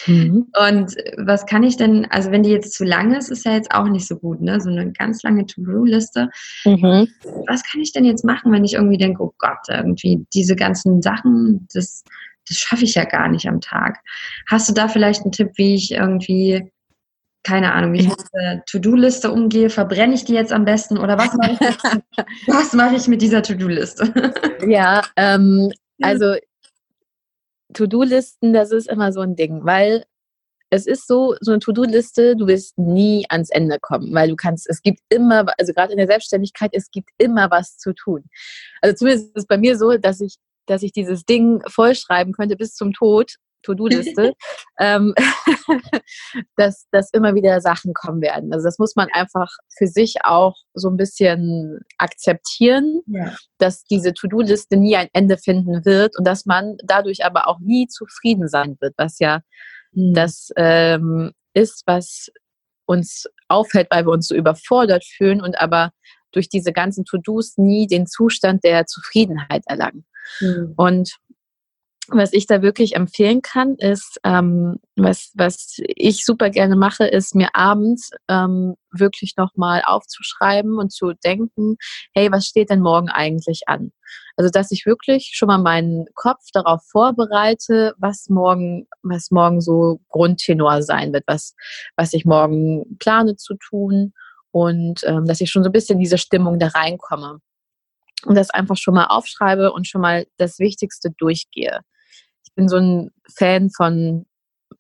Mhm. Und was kann ich denn, also wenn die jetzt zu lang ist, ist ja jetzt auch nicht so gut, ne? So eine ganz lange To-Do-Liste. Mhm. Was kann ich denn jetzt machen, wenn ich irgendwie denke, oh Gott, irgendwie diese ganzen Sachen, das, das schaffe ich ja gar nicht am Tag. Hast du da vielleicht einen Tipp, wie ich irgendwie keine Ahnung, wie ich mit der To-Do-Liste umgehe, verbrenne ich die jetzt am besten oder was mache ich, was mache ich mit dieser To-Do-Liste? ja, ähm, also To-Do-Listen, das ist immer so ein Ding, weil es ist so, so eine To-Do-Liste, du wirst nie ans Ende kommen, weil du kannst, es gibt immer, also gerade in der Selbstständigkeit, es gibt immer was zu tun. Also zumindest ist es bei mir so, dass ich, dass ich dieses Ding vollschreiben könnte bis zum Tod To-Do-Liste, ähm, dass, dass immer wieder Sachen kommen werden. Also das muss man einfach für sich auch so ein bisschen akzeptieren, ja. dass diese To-Do-Liste nie ein Ende finden wird und dass man dadurch aber auch nie zufrieden sein wird, was ja mhm. das ähm, ist, was uns auffällt, weil wir uns so überfordert fühlen und aber durch diese ganzen To-Dos nie den Zustand der Zufriedenheit erlangen. Mhm. Und was ich da wirklich empfehlen kann, ist, ähm, was, was ich super gerne mache, ist mir abends ähm, wirklich nochmal aufzuschreiben und zu denken, hey, was steht denn morgen eigentlich an? Also, dass ich wirklich schon mal meinen Kopf darauf vorbereite, was morgen, was morgen so Grundtenor sein wird, was, was ich morgen plane zu tun und ähm, dass ich schon so ein bisschen in diese Stimmung da reinkomme und das einfach schon mal aufschreibe und schon mal das Wichtigste durchgehe bin so ein Fan von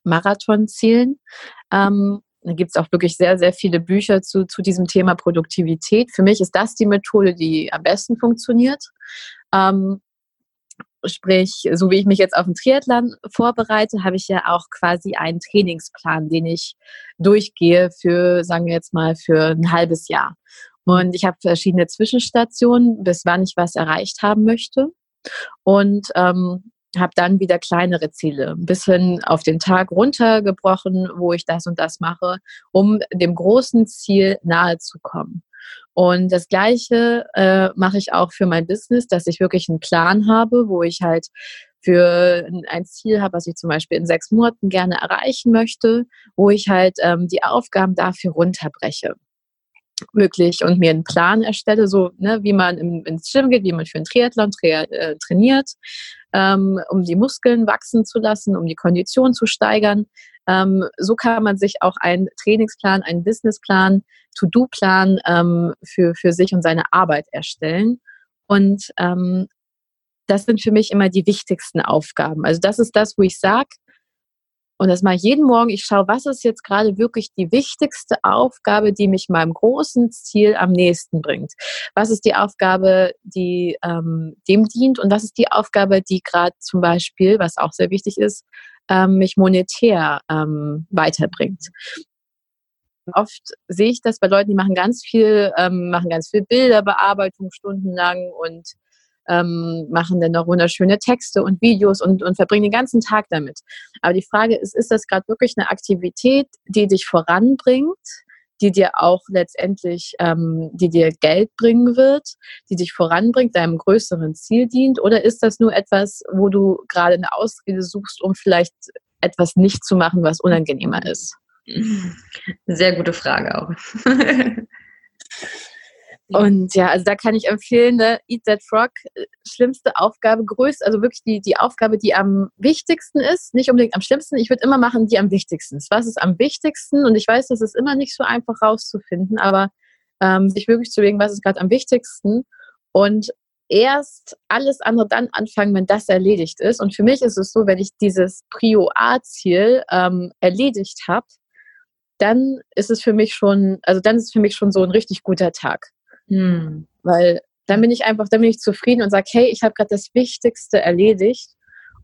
Marathonzielen. Ähm, da gibt es auch wirklich sehr, sehr viele Bücher zu, zu diesem Thema Produktivität. Für mich ist das die Methode, die am besten funktioniert. Ähm, sprich, so wie ich mich jetzt auf den Triathlon vorbereite, habe ich ja auch quasi einen Trainingsplan, den ich durchgehe für, sagen wir jetzt mal, für ein halbes Jahr. Und ich habe verschiedene Zwischenstationen, bis wann ich was erreicht haben möchte. Und ähm, habe dann wieder kleinere Ziele, ein bisschen auf den Tag runtergebrochen, wo ich das und das mache, um dem großen Ziel nahe zu kommen. Und das Gleiche äh, mache ich auch für mein Business, dass ich wirklich einen Plan habe, wo ich halt für ein Ziel habe, was ich zum Beispiel in sechs Monaten gerne erreichen möchte, wo ich halt ähm, die Aufgaben dafür runterbreche. Wirklich und mir einen Plan erstelle, so ne, wie man im, ins Gym geht, wie man für einen Triathlon tra äh, trainiert, ähm, um die Muskeln wachsen zu lassen, um die Kondition zu steigern. Ähm, so kann man sich auch einen Trainingsplan, einen Businessplan, To-Do-Plan ähm, für, für sich und seine Arbeit erstellen. Und ähm, das sind für mich immer die wichtigsten Aufgaben. Also das ist das, wo ich sage, und das mache ich jeden Morgen. Ich schaue, was ist jetzt gerade wirklich die wichtigste Aufgabe, die mich meinem großen Ziel am nächsten bringt. Was ist die Aufgabe, die ähm, dem dient und was ist die Aufgabe, die gerade zum Beispiel, was auch sehr wichtig ist, ähm, mich monetär ähm, weiterbringt. Oft sehe ich das bei Leuten, die machen ganz viel, ähm, machen ganz viel Bilderbearbeitung stundenlang und ähm, machen dann noch wunderschöne Texte und Videos und, und verbringen den ganzen Tag damit. Aber die Frage ist, ist das gerade wirklich eine Aktivität, die dich voranbringt? die dir auch letztendlich, ähm, die dir Geld bringen wird, die dich voranbringt, deinem größeren Ziel dient? Oder ist das nur etwas, wo du gerade eine Ausrede suchst, um vielleicht etwas nicht zu machen, was unangenehmer ist? Sehr gute Frage auch. Und ja, also da kann ich empfehlen, ne, Eat That Frog, äh, schlimmste Aufgabe, größt, also wirklich die, die Aufgabe, die am wichtigsten ist, nicht unbedingt am schlimmsten, ich würde immer machen, die am wichtigsten ist. Was ist am wichtigsten? Und ich weiß, das ist immer nicht so einfach rauszufinden, aber ähm, sich wirklich zu überlegen, was ist gerade am wichtigsten und erst alles andere dann anfangen, wenn das erledigt ist. Und für mich ist es so, wenn ich dieses Prio A-Ziel ähm, erledigt habe, dann ist es für mich schon, also dann ist es für mich schon so ein richtig guter Tag. Hm. Weil dann bin ich einfach, dann bin ich zufrieden und sage, hey, ich habe gerade das Wichtigste erledigt.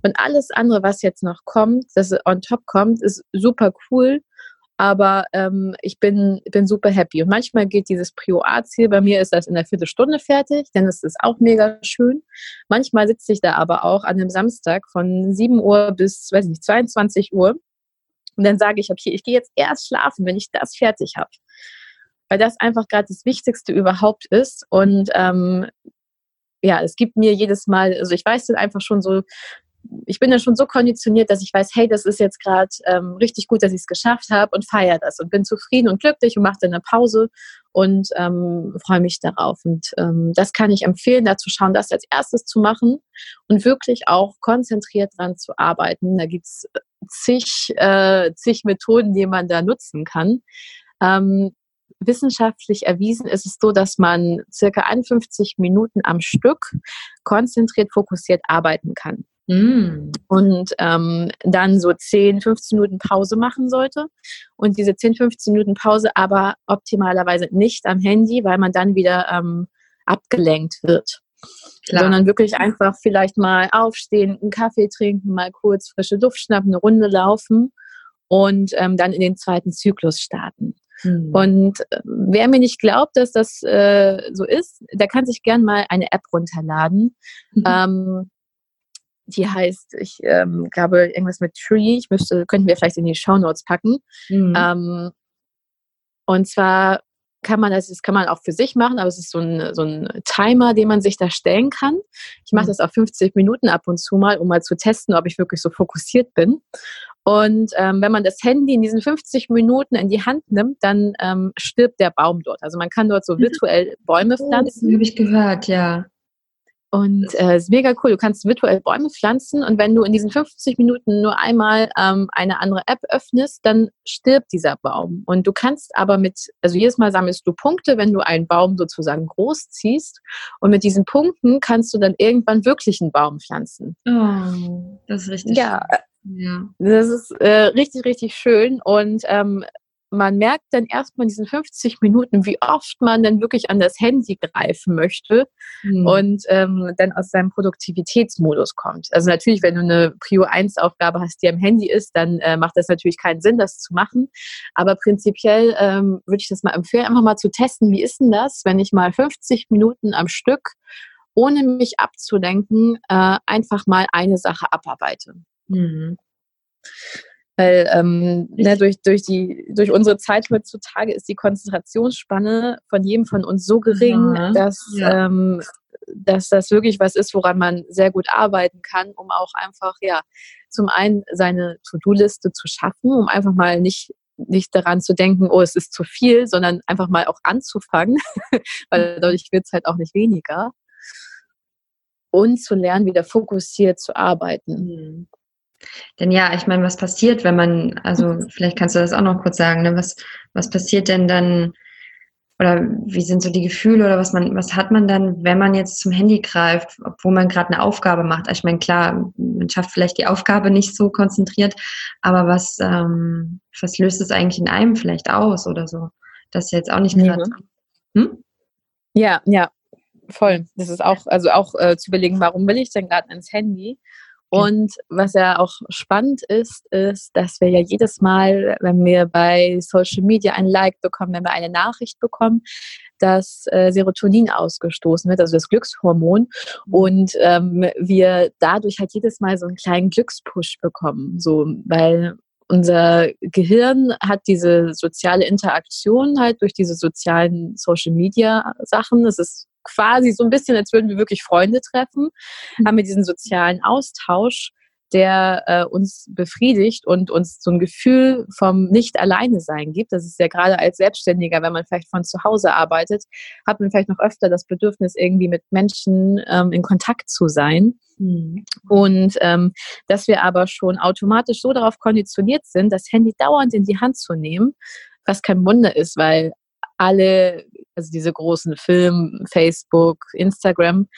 Und alles andere, was jetzt noch kommt, das on top kommt, ist super cool. Aber ähm, ich bin, bin super happy. Und manchmal geht dieses Prio A-Ziel, bei mir ist das in der Viertelstunde fertig, ist es auch mega schön. Manchmal sitze ich da aber auch an einem Samstag von 7 Uhr bis, weiß nicht, 22 Uhr. Und dann sage ich, okay, ich gehe jetzt erst schlafen, wenn ich das fertig habe weil das einfach gerade das Wichtigste überhaupt ist. Und ähm, ja, es gibt mir jedes Mal, also ich weiß dann einfach schon so, ich bin dann schon so konditioniert, dass ich weiß, hey, das ist jetzt gerade ähm, richtig gut, dass ich es geschafft habe und feiere das und bin zufrieden und glücklich und mache dann eine Pause und ähm, freue mich darauf. Und ähm, das kann ich empfehlen, dazu schauen, das als erstes zu machen und wirklich auch konzentriert dran zu arbeiten. Da gibt es zig, äh, zig Methoden, die man da nutzen kann. Ähm, wissenschaftlich erwiesen ist es so, dass man circa 51 Minuten am Stück konzentriert, fokussiert arbeiten kann. Mm. Und ähm, dann so 10, 15 Minuten Pause machen sollte. Und diese 10, 15 Minuten Pause aber optimalerweise nicht am Handy, weil man dann wieder ähm, abgelenkt wird. Klar. Sondern wirklich einfach vielleicht mal aufstehen, einen Kaffee trinken, mal kurz frische Luft schnappen, eine Runde laufen und ähm, dann in den zweiten Zyklus starten. Mhm. Und äh, wer mir nicht glaubt, dass das äh, so ist, der kann sich gern mal eine App runterladen. Mhm. Ähm, die heißt, ich ähm, glaube, irgendwas mit Tree. Ich müsste, könnten wir vielleicht in die Show Notes packen. Mhm. Ähm, und zwar kann man das, das kann man auch für sich machen, aber es ist so ein, so ein Timer, den man sich da stellen kann. Ich mache mhm. das auf 50 Minuten ab und zu mal, um mal zu testen, ob ich wirklich so fokussiert bin. Und ähm, wenn man das Handy in diesen 50 Minuten in die Hand nimmt, dann ähm, stirbt der Baum dort. Also man kann dort so virtuell Bäume pflanzen. Oh, habe ich gehört, ja. Und äh, ist mega cool. Du kannst virtuell Bäume pflanzen und wenn du in diesen 50 Minuten nur einmal ähm, eine andere App öffnest, dann stirbt dieser Baum. Und du kannst aber mit, also jedes Mal sammelst du Punkte, wenn du einen Baum sozusagen groß ziehst. Und mit diesen Punkten kannst du dann irgendwann wirklich einen Baum pflanzen. Oh, das ist richtig. Ja, ja. Das ist äh, richtig, richtig schön. Und ähm, man merkt dann erstmal in diesen 50 Minuten, wie oft man dann wirklich an das Handy greifen möchte mhm. und ähm, dann aus seinem Produktivitätsmodus kommt. Also natürlich, wenn du eine Prio 1 Aufgabe hast, die am Handy ist, dann äh, macht das natürlich keinen Sinn, das zu machen. Aber prinzipiell ähm, würde ich das mal empfehlen, einfach mal zu testen, wie ist denn das, wenn ich mal 50 Minuten am Stück ohne mich abzulenken, äh, einfach mal eine Sache abarbeite. Mhm. Weil ähm, ne, durch, durch, die, durch unsere Zeit heutzutage ist die Konzentrationsspanne von jedem von uns so gering, ja. dass, ja. ähm, dass das wirklich was ist, woran man sehr gut arbeiten kann, um auch einfach, ja, zum einen seine To-Do-Liste zu schaffen, um einfach mal nicht nicht daran zu denken, oh, es ist zu viel, sondern einfach mal auch anzufangen, weil dadurch wird es halt auch nicht weniger. Und zu lernen, wieder fokussiert zu arbeiten. Mhm. Denn ja, ich meine, was passiert, wenn man, also vielleicht kannst du das auch noch kurz sagen, ne? was, was passiert denn dann, oder wie sind so die Gefühle oder was man, was hat man dann, wenn man jetzt zum Handy greift, obwohl man gerade eine Aufgabe macht? Ich meine, klar, man schafft vielleicht die Aufgabe nicht so konzentriert, aber was, ähm, was löst es eigentlich in einem vielleicht aus oder so? Das ist jetzt auch nicht gerade. Hm? Ja, ja, voll. Das ist auch, also auch äh, zu überlegen, warum will ich denn gerade ins Handy? Und was ja auch spannend ist, ist, dass wir ja jedes Mal, wenn wir bei Social Media ein Like bekommen, wenn wir eine Nachricht bekommen, dass äh, Serotonin ausgestoßen wird, also das Glückshormon, mhm. und ähm, wir dadurch halt jedes Mal so einen kleinen Glückspush bekommen, so weil unser Gehirn hat diese soziale Interaktion halt durch diese sozialen Social Media Sachen. Es ist quasi so ein bisschen, als würden wir wirklich Freunde treffen, mhm. haben wir diesen sozialen Austausch, der äh, uns befriedigt und uns so ein Gefühl vom Nicht-Alleine-Sein gibt. Das ist ja gerade als Selbstständiger, wenn man vielleicht von zu Hause arbeitet, hat man vielleicht noch öfter das Bedürfnis, irgendwie mit Menschen ähm, in Kontakt zu sein. Mhm. Und ähm, dass wir aber schon automatisch so darauf konditioniert sind, das Handy dauernd in die Hand zu nehmen, was kein Wunder ist, weil alle, also diese großen Filme, Facebook, Instagram,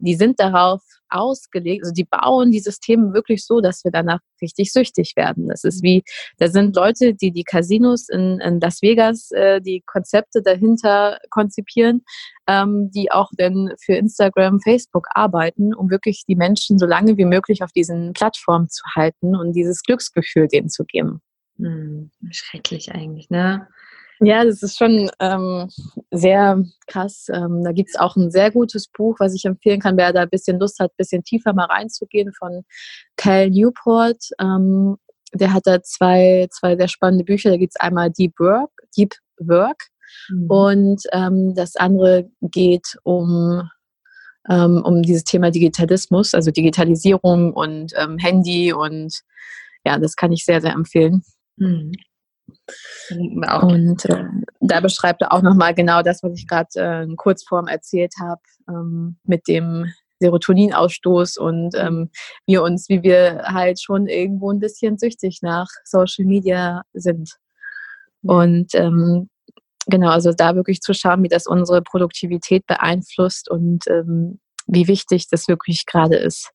die sind darauf ausgelegt, also die bauen die Systeme wirklich so, dass wir danach richtig süchtig werden. Das ist wie, da sind Leute, die die Casinos in, in Las Vegas, äh, die Konzepte dahinter konzipieren, ähm, die auch dann für Instagram, Facebook arbeiten, um wirklich die Menschen so lange wie möglich auf diesen Plattformen zu halten und dieses Glücksgefühl denen zu geben. Hm, schrecklich eigentlich, ne? Ja, das ist schon ähm, sehr krass. Ähm, da gibt es auch ein sehr gutes Buch, was ich empfehlen kann, wer da ein bisschen Lust hat, ein bisschen tiefer mal reinzugehen, von Cal Newport. Ähm, der hat da zwei, zwei sehr spannende Bücher. Da gibt es einmal Deep Work, Deep Work mhm. und ähm, das andere geht um ähm, um dieses Thema Digitalismus, also Digitalisierung und ähm, Handy und ja, das kann ich sehr, sehr empfehlen. Mhm. Und äh, da beschreibt er auch nochmal genau das, was ich gerade äh, in Kurzform erzählt habe, ähm, mit dem Serotoninausstoß und ähm, wir uns, wie wir halt schon irgendwo ein bisschen süchtig nach Social Media sind. Und ähm, genau, also da wirklich zu schauen, wie das unsere Produktivität beeinflusst und ähm, wie wichtig das wirklich gerade ist.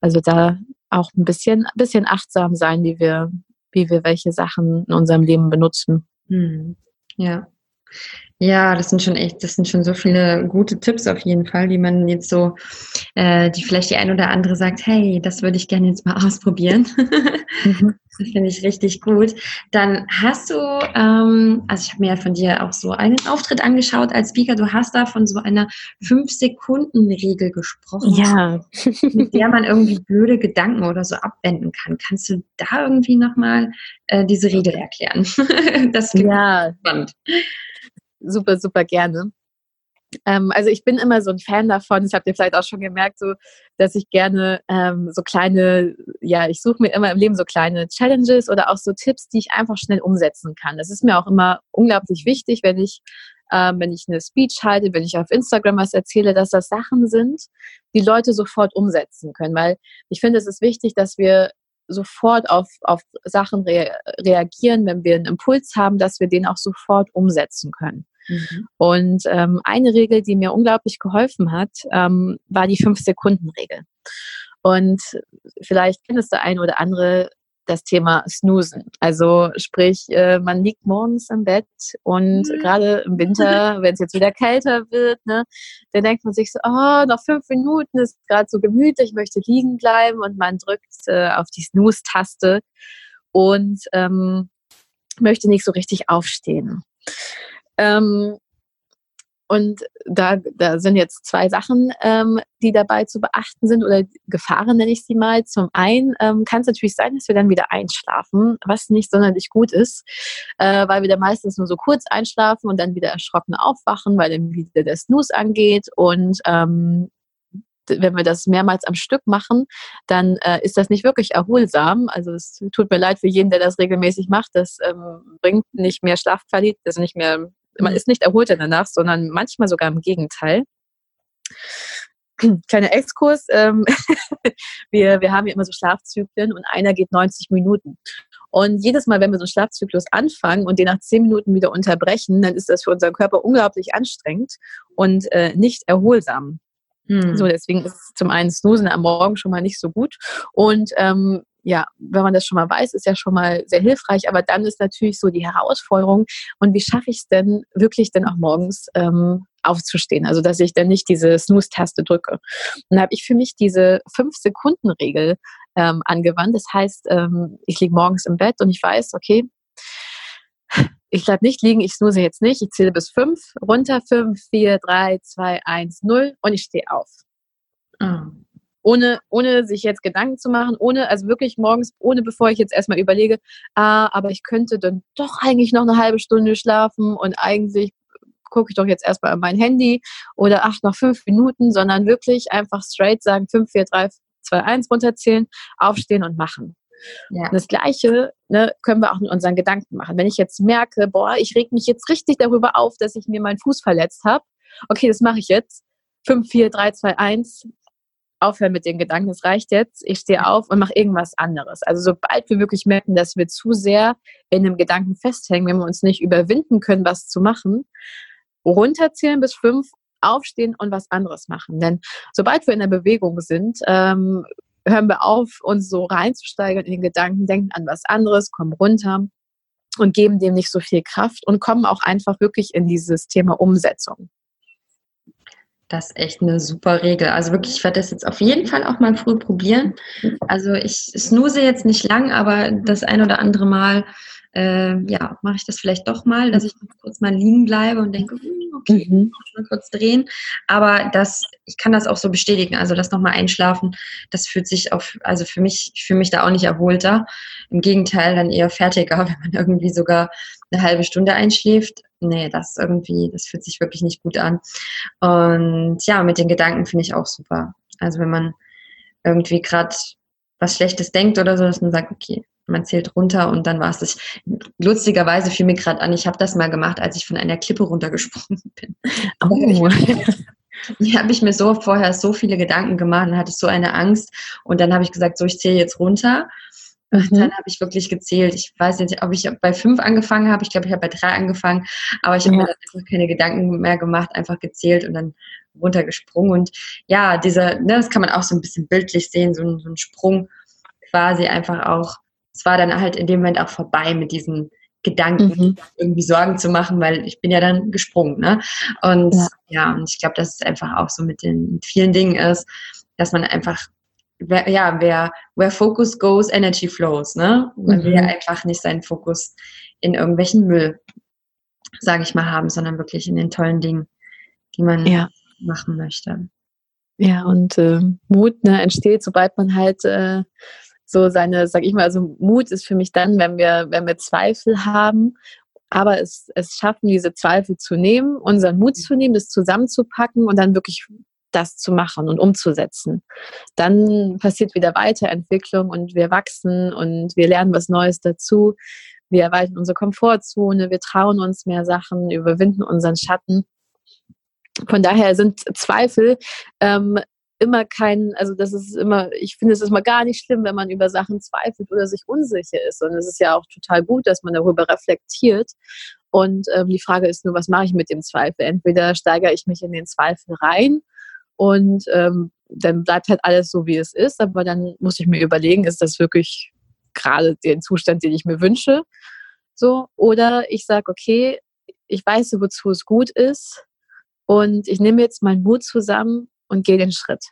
Also da auch ein bisschen, ein bisschen achtsam sein, wie wir wie wir welche Sachen in unserem Leben benutzen. Hm. Ja. Ja, das sind schon echt, das sind schon so viele gute Tipps auf jeden Fall, die man jetzt so, äh, die vielleicht die ein oder andere sagt, hey, das würde ich gerne jetzt mal ausprobieren. Mhm. Das finde ich richtig gut. Dann hast du, ähm, also ich habe mir ja von dir auch so einen Auftritt angeschaut als Speaker. Du hast da von so einer Fünf-Sekunden-Regel gesprochen. Ja. mit der man irgendwie blöde Gedanken oder so abwenden kann. Kannst du da irgendwie nochmal äh, diese Regel erklären? das ja. spannend super, super gerne. Ähm, also ich bin immer so ein Fan davon, das habt ihr vielleicht auch schon gemerkt, so, dass ich gerne ähm, so kleine, ja, ich suche mir immer im Leben so kleine Challenges oder auch so Tipps, die ich einfach schnell umsetzen kann. Das ist mir auch immer unglaublich wichtig, wenn ich, ähm, wenn ich eine Speech halte, wenn ich auf Instagram was erzähle, dass das Sachen sind, die Leute sofort umsetzen können. Weil ich finde, es ist wichtig, dass wir sofort auf, auf Sachen rea reagieren, wenn wir einen Impuls haben, dass wir den auch sofort umsetzen können. Mhm. Und ähm, eine Regel, die mir unglaublich geholfen hat, ähm, war die Fünf-Sekunden-Regel. Und vielleicht kennt es der eine oder andere das Thema Snoosen. Also sprich, äh, man liegt morgens im Bett und mhm. gerade im Winter, wenn es jetzt wieder kälter wird, ne, dann denkt man sich so, oh, noch fünf Minuten ist gerade so gemütlich, ich möchte liegen bleiben und man drückt äh, auf die Snooze-Taste und ähm, möchte nicht so richtig aufstehen. Ähm, und da, da sind jetzt zwei Sachen, ähm, die dabei zu beachten sind oder Gefahren nenne ich sie mal. Zum einen ähm, kann es natürlich sein, dass wir dann wieder einschlafen, was nicht sonderlich gut ist, äh, weil wir dann meistens nur so kurz einschlafen und dann wieder erschrocken aufwachen, weil dann wieder der Snooze angeht und ähm, wenn wir das mehrmals am Stück machen, dann äh, ist das nicht wirklich erholsam. Also es tut mir leid für jeden, der das regelmäßig macht. Das ähm, bringt nicht mehr Schlafqualität, ist nicht mehr man ist nicht erholt danach, sondern manchmal sogar im Gegenteil. Kleiner Exkurs. Ähm, wir, wir haben ja immer so Schlafzyklen und einer geht 90 Minuten. Und jedes Mal, wenn wir so einen Schlafzyklus anfangen und den nach 10 Minuten wieder unterbrechen, dann ist das für unseren Körper unglaublich anstrengend und äh, nicht erholsam. Hm. So, deswegen ist zum einen Snoosen am Morgen schon mal nicht so gut. Und ähm, ja, wenn man das schon mal weiß, ist ja schon mal sehr hilfreich. Aber dann ist natürlich so die Herausforderung, und wie schaffe ich es denn wirklich dann auch morgens ähm, aufzustehen? Also, dass ich dann nicht diese Snooze-Taste drücke. Und dann habe ich für mich diese Fünf-Sekunden-Regel ähm, angewandt. Das heißt, ähm, ich liege morgens im Bett und ich weiß, okay, ich bleibe nicht liegen, ich snooze jetzt nicht, ich zähle bis fünf, runter fünf, vier, drei, zwei, eins, null und ich stehe auf. Mhm ohne, ohne sich jetzt Gedanken zu machen, ohne, also wirklich morgens, ohne bevor ich jetzt erstmal überlege, ah, aber ich könnte dann doch eigentlich noch eine halbe Stunde schlafen und eigentlich gucke ich doch jetzt erstmal an mein Handy oder ach, noch fünf Minuten, sondern wirklich einfach straight sagen, fünf, vier, drei, zwei, eins runterzählen, aufstehen und machen. Ja. das Gleiche ne, können wir auch mit unseren Gedanken machen. Wenn ich jetzt merke, boah, ich reg mich jetzt richtig darüber auf, dass ich mir meinen Fuß verletzt habe, okay, das mache ich jetzt. 5, 4, 3, 2, 1, aufhören mit den Gedanken, es reicht jetzt, ich stehe auf und mache irgendwas anderes. Also sobald wir wirklich merken, dass wir zu sehr in einem Gedanken festhängen, wenn wir uns nicht überwinden können, was zu machen, runterzählen bis fünf, aufstehen und was anderes machen. Denn sobald wir in der Bewegung sind, ähm, hören wir auf, uns so reinzusteigern in den Gedanken, denken an was anderes, kommen runter und geben dem nicht so viel Kraft und kommen auch einfach wirklich in dieses Thema Umsetzung. Das ist echt eine super Regel. Also wirklich, ich werde das jetzt auf jeden Fall auch mal früh probieren. Also ich snooze jetzt nicht lang, aber das ein oder andere Mal, äh, ja, mache ich das vielleicht doch mal, dass ich kurz mal liegen bleibe und denke, hm, okay, mhm. mal kurz drehen. Aber das, ich kann das auch so bestätigen. Also das nochmal einschlafen, das fühlt sich auf, also für mich, ich fühle mich da auch nicht erholter. Im Gegenteil, dann eher fertiger, wenn man irgendwie sogar eine halbe Stunde einschläft. Nee, das irgendwie, das fühlt sich wirklich nicht gut an. Und ja, mit den Gedanken finde ich auch super. Also wenn man irgendwie gerade was Schlechtes denkt oder so, dass man sagt, okay, man zählt runter und dann war es das. Lustigerweise fiel mir gerade an, ich habe das mal gemacht, als ich von einer Klippe runtergesprungen bin. Oh. Hier habe ich mir so vorher so viele Gedanken gemacht und hatte so eine Angst. Und dann habe ich gesagt, so, ich zähle jetzt runter. Und mhm. dann habe ich wirklich gezählt. Ich weiß nicht, ob ich bei fünf angefangen habe. Ich glaube, ich habe bei drei angefangen. Aber ich habe ja. mir dann einfach keine Gedanken mehr gemacht, einfach gezählt und dann runtergesprungen. Und ja, dieser, ne, das kann man auch so ein bisschen bildlich sehen, so ein, so ein Sprung quasi einfach auch. Es war dann halt in dem Moment auch vorbei mit diesen Gedanken, mhm. irgendwie Sorgen zu machen, weil ich bin ja dann gesprungen. Ne? Und ja, ja und ich glaube, dass es einfach auch so mit den mit vielen Dingen ist, dass man einfach wer, ja, wer, where focus goes, energy flows, ne? Man mhm. will ja einfach nicht seinen Fokus in irgendwelchen Müll, sage ich mal, haben, sondern wirklich in den tollen Dingen, die man ja. machen möchte. Ja, und äh, Mut ne, entsteht, sobald man halt äh, so seine, sag ich mal, also Mut ist für mich dann, wenn wir, wenn wir Zweifel haben, aber es, es schaffen, diese Zweifel zu nehmen, unseren Mut zu nehmen, das zusammenzupacken und dann wirklich das zu machen und umzusetzen. Dann passiert wieder Weiterentwicklung und wir wachsen und wir lernen was Neues dazu. Wir erweitern unsere Komfortzone, wir trauen uns mehr Sachen, überwinden unseren Schatten. Von daher sind Zweifel ähm, immer kein, also das ist immer, ich finde es ist immer gar nicht schlimm, wenn man über Sachen zweifelt oder sich unsicher ist. Und es ist ja auch total gut, dass man darüber reflektiert. Und ähm, die Frage ist nur, was mache ich mit dem Zweifel? Entweder steigere ich mich in den Zweifel rein und ähm, dann bleibt halt alles so, wie es ist. Aber dann muss ich mir überlegen, ist das wirklich gerade der Zustand, den ich mir wünsche? So, oder ich sage, okay, ich weiß, wozu es gut ist und ich nehme jetzt meinen Mut zusammen und gehe den Schritt.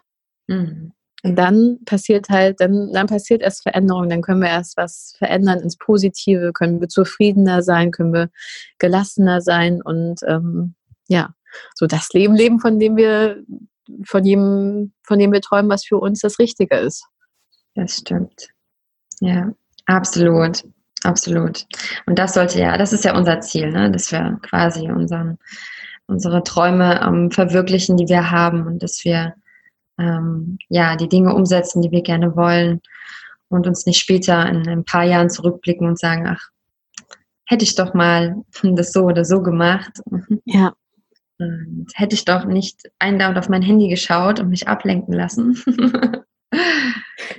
Mhm. Und dann passiert halt, dann, dann passiert erst Veränderung, dann können wir erst was verändern ins Positive, können wir zufriedener sein, können wir gelassener sein und ähm, ja, so das Leben leben, von dem wir, von dem, von dem wir träumen, was für uns das Richtige ist. Das stimmt. Ja, absolut. Absolut. Und das sollte ja, das ist ja unser Ziel, ne? dass wir quasi unseren, unsere Träume ähm, verwirklichen, die wir haben und dass wir ähm, ja die Dinge umsetzen, die wir gerne wollen und uns nicht später in ein paar Jahren zurückblicken und sagen, ach, hätte ich doch mal das so oder so gemacht. Ja. Und hätte ich doch nicht eindauernd auf mein Handy geschaut und mich ablenken lassen.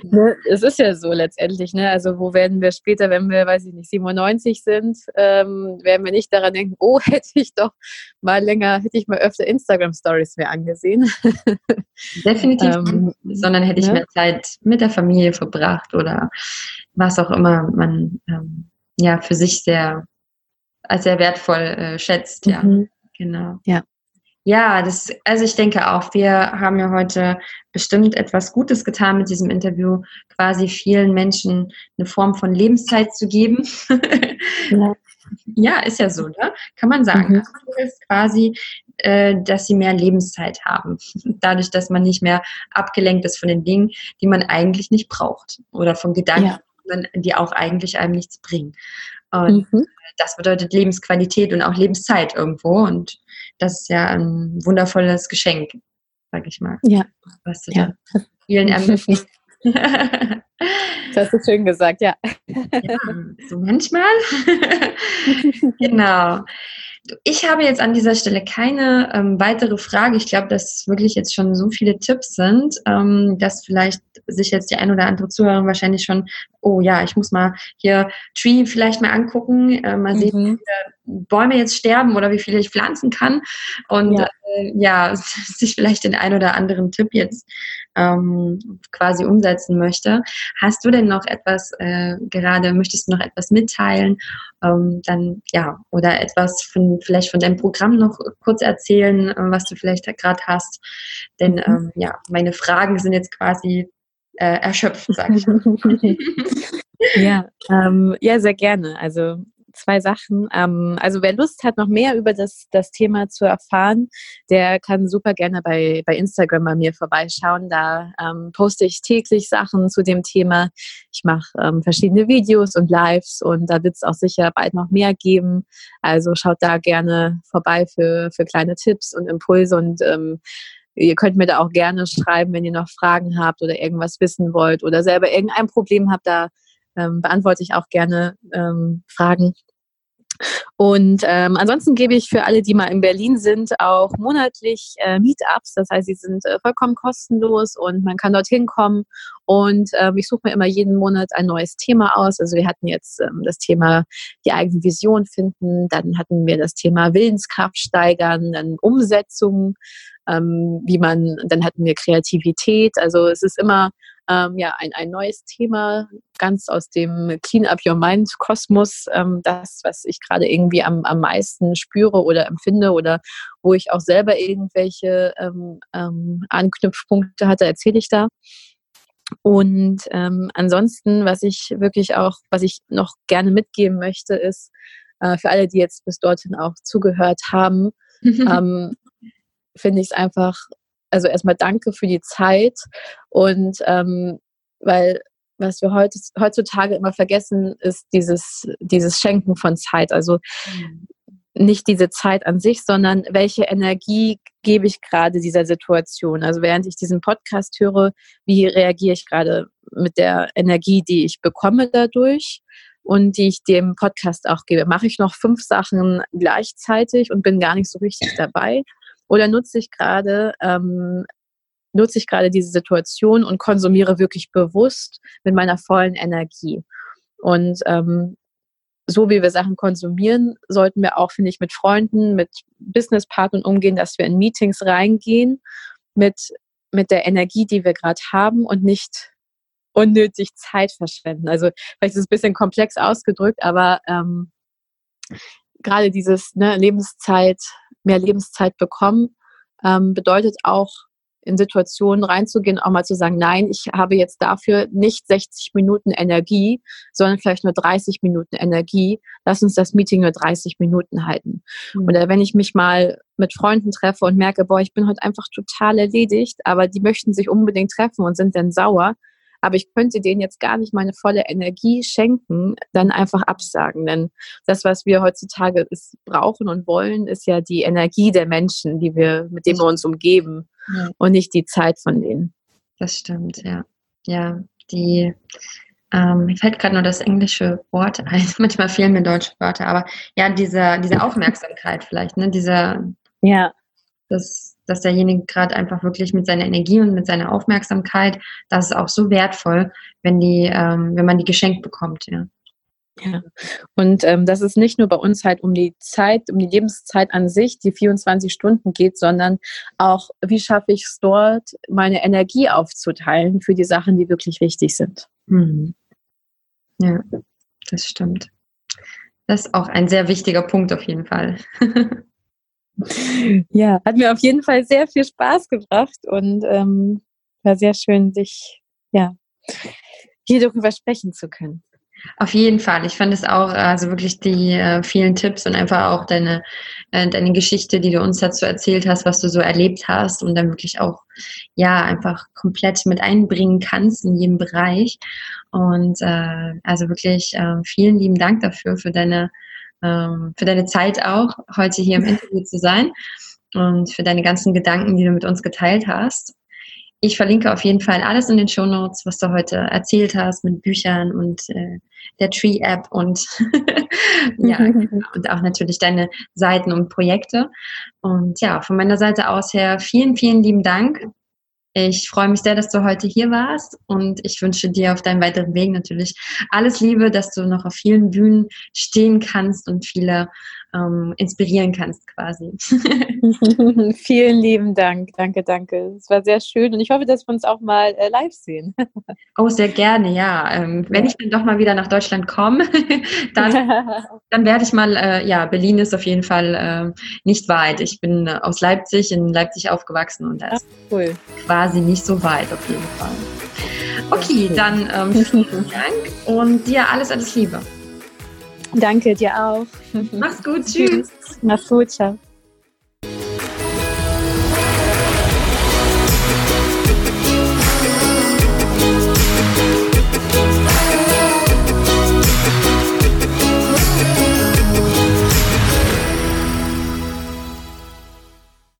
Ne, es ist ja so letztendlich, ne? Also wo werden wir später, wenn wir, weiß ich nicht, 97 sind, ähm, werden wir nicht daran denken, oh, hätte ich doch mal länger, hätte ich mal öfter Instagram-Stories mehr angesehen. Definitiv, ähm, sondern hätte ich ne? mehr Zeit mit der Familie verbracht oder was auch immer man ähm, ja für sich sehr als sehr wertvoll äh, schätzt, ja. Mhm. Genau. Ja. Ja, das, also ich denke auch, wir haben ja heute bestimmt etwas Gutes getan mit diesem Interview, quasi vielen Menschen eine Form von Lebenszeit zu geben. Ja, ja ist ja so, ne? Kann man sagen. Mhm. Das ist quasi, äh, dass sie mehr Lebenszeit haben. Dadurch, dass man nicht mehr abgelenkt ist von den Dingen, die man eigentlich nicht braucht. Oder von Gedanken, ja. die auch eigentlich einem nichts bringen. Und mhm. Das bedeutet Lebensqualität und auch Lebenszeit irgendwo. Und das ist ja ein wundervolles Geschenk, sag ich mal. Ja. Was du ja. vielen ermöglicht. Das hast du schön gesagt, ja. ja so manchmal. genau. Ich habe jetzt an dieser Stelle keine ähm, weitere Frage. Ich glaube, dass wirklich jetzt schon so viele Tipps sind, ähm, dass vielleicht sich jetzt die ein oder andere Zuhörerin wahrscheinlich schon, oh ja, ich muss mal hier Tree vielleicht mal angucken, äh, mal mhm. sehen, wie viele Bäume jetzt sterben oder wie viele ich pflanzen kann. Und ja, äh, ja sich vielleicht den ein oder anderen Tipp jetzt ähm, quasi umsetzen möchte. Hast du denn noch etwas äh, gerade, möchtest du noch etwas mitteilen? Ähm, dann ja, oder etwas von vielleicht von deinem Programm noch kurz erzählen, äh, was du vielleicht gerade hast. Denn mhm. ähm, ja, meine Fragen sind jetzt quasi äh, erschöpft, sage ich. ja, ähm, ja, sehr gerne. Also zwei Sachen. Ähm, also wer Lust hat, noch mehr über das, das Thema zu erfahren, der kann super gerne bei, bei Instagram bei mir vorbeischauen. Da ähm, poste ich täglich Sachen zu dem Thema. Ich mache ähm, verschiedene Videos und Lives und da wird es auch sicher bald noch mehr geben. Also schaut da gerne vorbei für, für kleine Tipps und Impulse und ähm, Ihr könnt mir da auch gerne schreiben, wenn ihr noch Fragen habt oder irgendwas wissen wollt oder selber irgendein Problem habt. Da ähm, beantworte ich auch gerne ähm, Fragen. Und ähm, ansonsten gebe ich für alle, die mal in Berlin sind, auch monatlich äh, Meetups. Das heißt, sie sind äh, vollkommen kostenlos und man kann dorthin kommen. Und ähm, ich suche mir immer jeden Monat ein neues Thema aus. Also wir hatten jetzt ähm, das Thema die eigene Vision finden, dann hatten wir das Thema Willenskraft steigern, dann Umsetzung, ähm, wie man, dann hatten wir Kreativität. Also es ist immer ähm, ja, ein, ein neues Thema, ganz aus dem Clean Up Your Mind Kosmos, ähm, das, was ich gerade irgendwie am, am meisten spüre oder empfinde oder wo ich auch selber irgendwelche ähm, ähm, Anknüpfpunkte hatte, erzähle ich da. Und ähm, ansonsten, was ich wirklich auch, was ich noch gerne mitgeben möchte, ist, äh, für alle, die jetzt bis dorthin auch zugehört haben, ähm, finde ich es einfach also erstmal danke für die Zeit und ähm, weil was wir heutzutage immer vergessen, ist dieses, dieses Schenken von Zeit. Also mhm. nicht diese Zeit an sich, sondern welche Energie gebe ich gerade dieser Situation. Also während ich diesen Podcast höre, wie reagiere ich gerade mit der Energie, die ich bekomme dadurch und die ich dem Podcast auch gebe. Mache ich noch fünf Sachen gleichzeitig und bin gar nicht so richtig dabei? Oder nutze ich gerade ähm, nutze ich gerade diese Situation und konsumiere wirklich bewusst mit meiner vollen Energie. Und ähm, so wie wir Sachen konsumieren, sollten wir auch, finde ich, mit Freunden, mit Businesspartnern umgehen, dass wir in Meetings reingehen mit, mit der Energie, die wir gerade haben und nicht unnötig Zeit verschwenden. Also vielleicht ist es ein bisschen komplex ausgedrückt, aber ähm, gerade dieses ne, Lebenszeit, mehr Lebenszeit bekommen, ähm, bedeutet auch in Situationen reinzugehen, auch mal zu sagen, nein, ich habe jetzt dafür nicht 60 Minuten Energie, sondern vielleicht nur 30 Minuten Energie. Lass uns das Meeting nur 30 Minuten halten. Mhm. Oder wenn ich mich mal mit Freunden treffe und merke, boah, ich bin heute einfach total erledigt, aber die möchten sich unbedingt treffen und sind dann sauer, aber ich könnte denen jetzt gar nicht meine volle Energie schenken, dann einfach absagen. Denn das, was wir heutzutage ist, brauchen und wollen, ist ja die Energie der Menschen, die wir, mit denen wir uns umgeben ja. und nicht die Zeit von denen. Das stimmt, ja. Ja, die, ähm, mir fällt gerade nur das englische Wort ein. Manchmal fehlen mir deutsche Wörter, aber ja, diese, diese Aufmerksamkeit vielleicht, ne? Diese, ja. Das, dass derjenige gerade einfach wirklich mit seiner Energie und mit seiner Aufmerksamkeit, das ist auch so wertvoll, wenn die, ähm, wenn man die geschenkt bekommt, ja. Ja, und ähm, dass es nicht nur bei uns halt um die Zeit, um die Lebenszeit an sich, die 24 Stunden geht, sondern auch, wie schaffe ich es dort, meine Energie aufzuteilen für die Sachen, die wirklich wichtig sind. Mhm. Ja, das stimmt. Das ist auch ein sehr wichtiger Punkt auf jeden Fall. ja, hat mir auf jeden Fall sehr viel Spaß gebracht und ähm, war sehr schön, sich ja hier darüber sprechen zu können. Auf jeden Fall. Ich fand es auch, also wirklich die äh, vielen Tipps und einfach auch deine, äh, deine Geschichte, die du uns dazu erzählt hast, was du so erlebt hast und dann wirklich auch, ja, einfach komplett mit einbringen kannst in jedem Bereich. Und äh, also wirklich äh, vielen lieben Dank dafür, für deine ähm, für deine Zeit auch, heute hier im Interview zu sein und für deine ganzen Gedanken, die du mit uns geteilt hast. Ich verlinke auf jeden Fall alles in den Show Notes, was du heute erzählt hast mit Büchern und äh, der Tree App und ja und auch natürlich deine Seiten und Projekte. Und ja, von meiner Seite aus her vielen, vielen lieben Dank ich freue mich sehr, dass du heute hier warst und ich wünsche dir auf deinem weiteren Weg natürlich alles Liebe, dass du noch auf vielen Bühnen stehen kannst und viele ähm, inspirieren kannst quasi. Vielen lieben Dank. Danke, danke. Es war sehr schön und ich hoffe, dass wir uns auch mal äh, live sehen. oh, sehr gerne, ja. Ähm, wenn ich dann doch mal wieder nach Deutschland komme, dann, dann werde ich mal, äh, ja, Berlin ist auf jeden Fall äh, nicht weit. Ich bin aus Leipzig, in Leipzig aufgewachsen und das Ach, cool. quasi nicht so weit auf jeden Fall. Okay, dann ähm, vielen Dank und dir alles, alles Liebe. Danke dir auch. Mach's gut. Tschüss. Mach's gut. Ciao.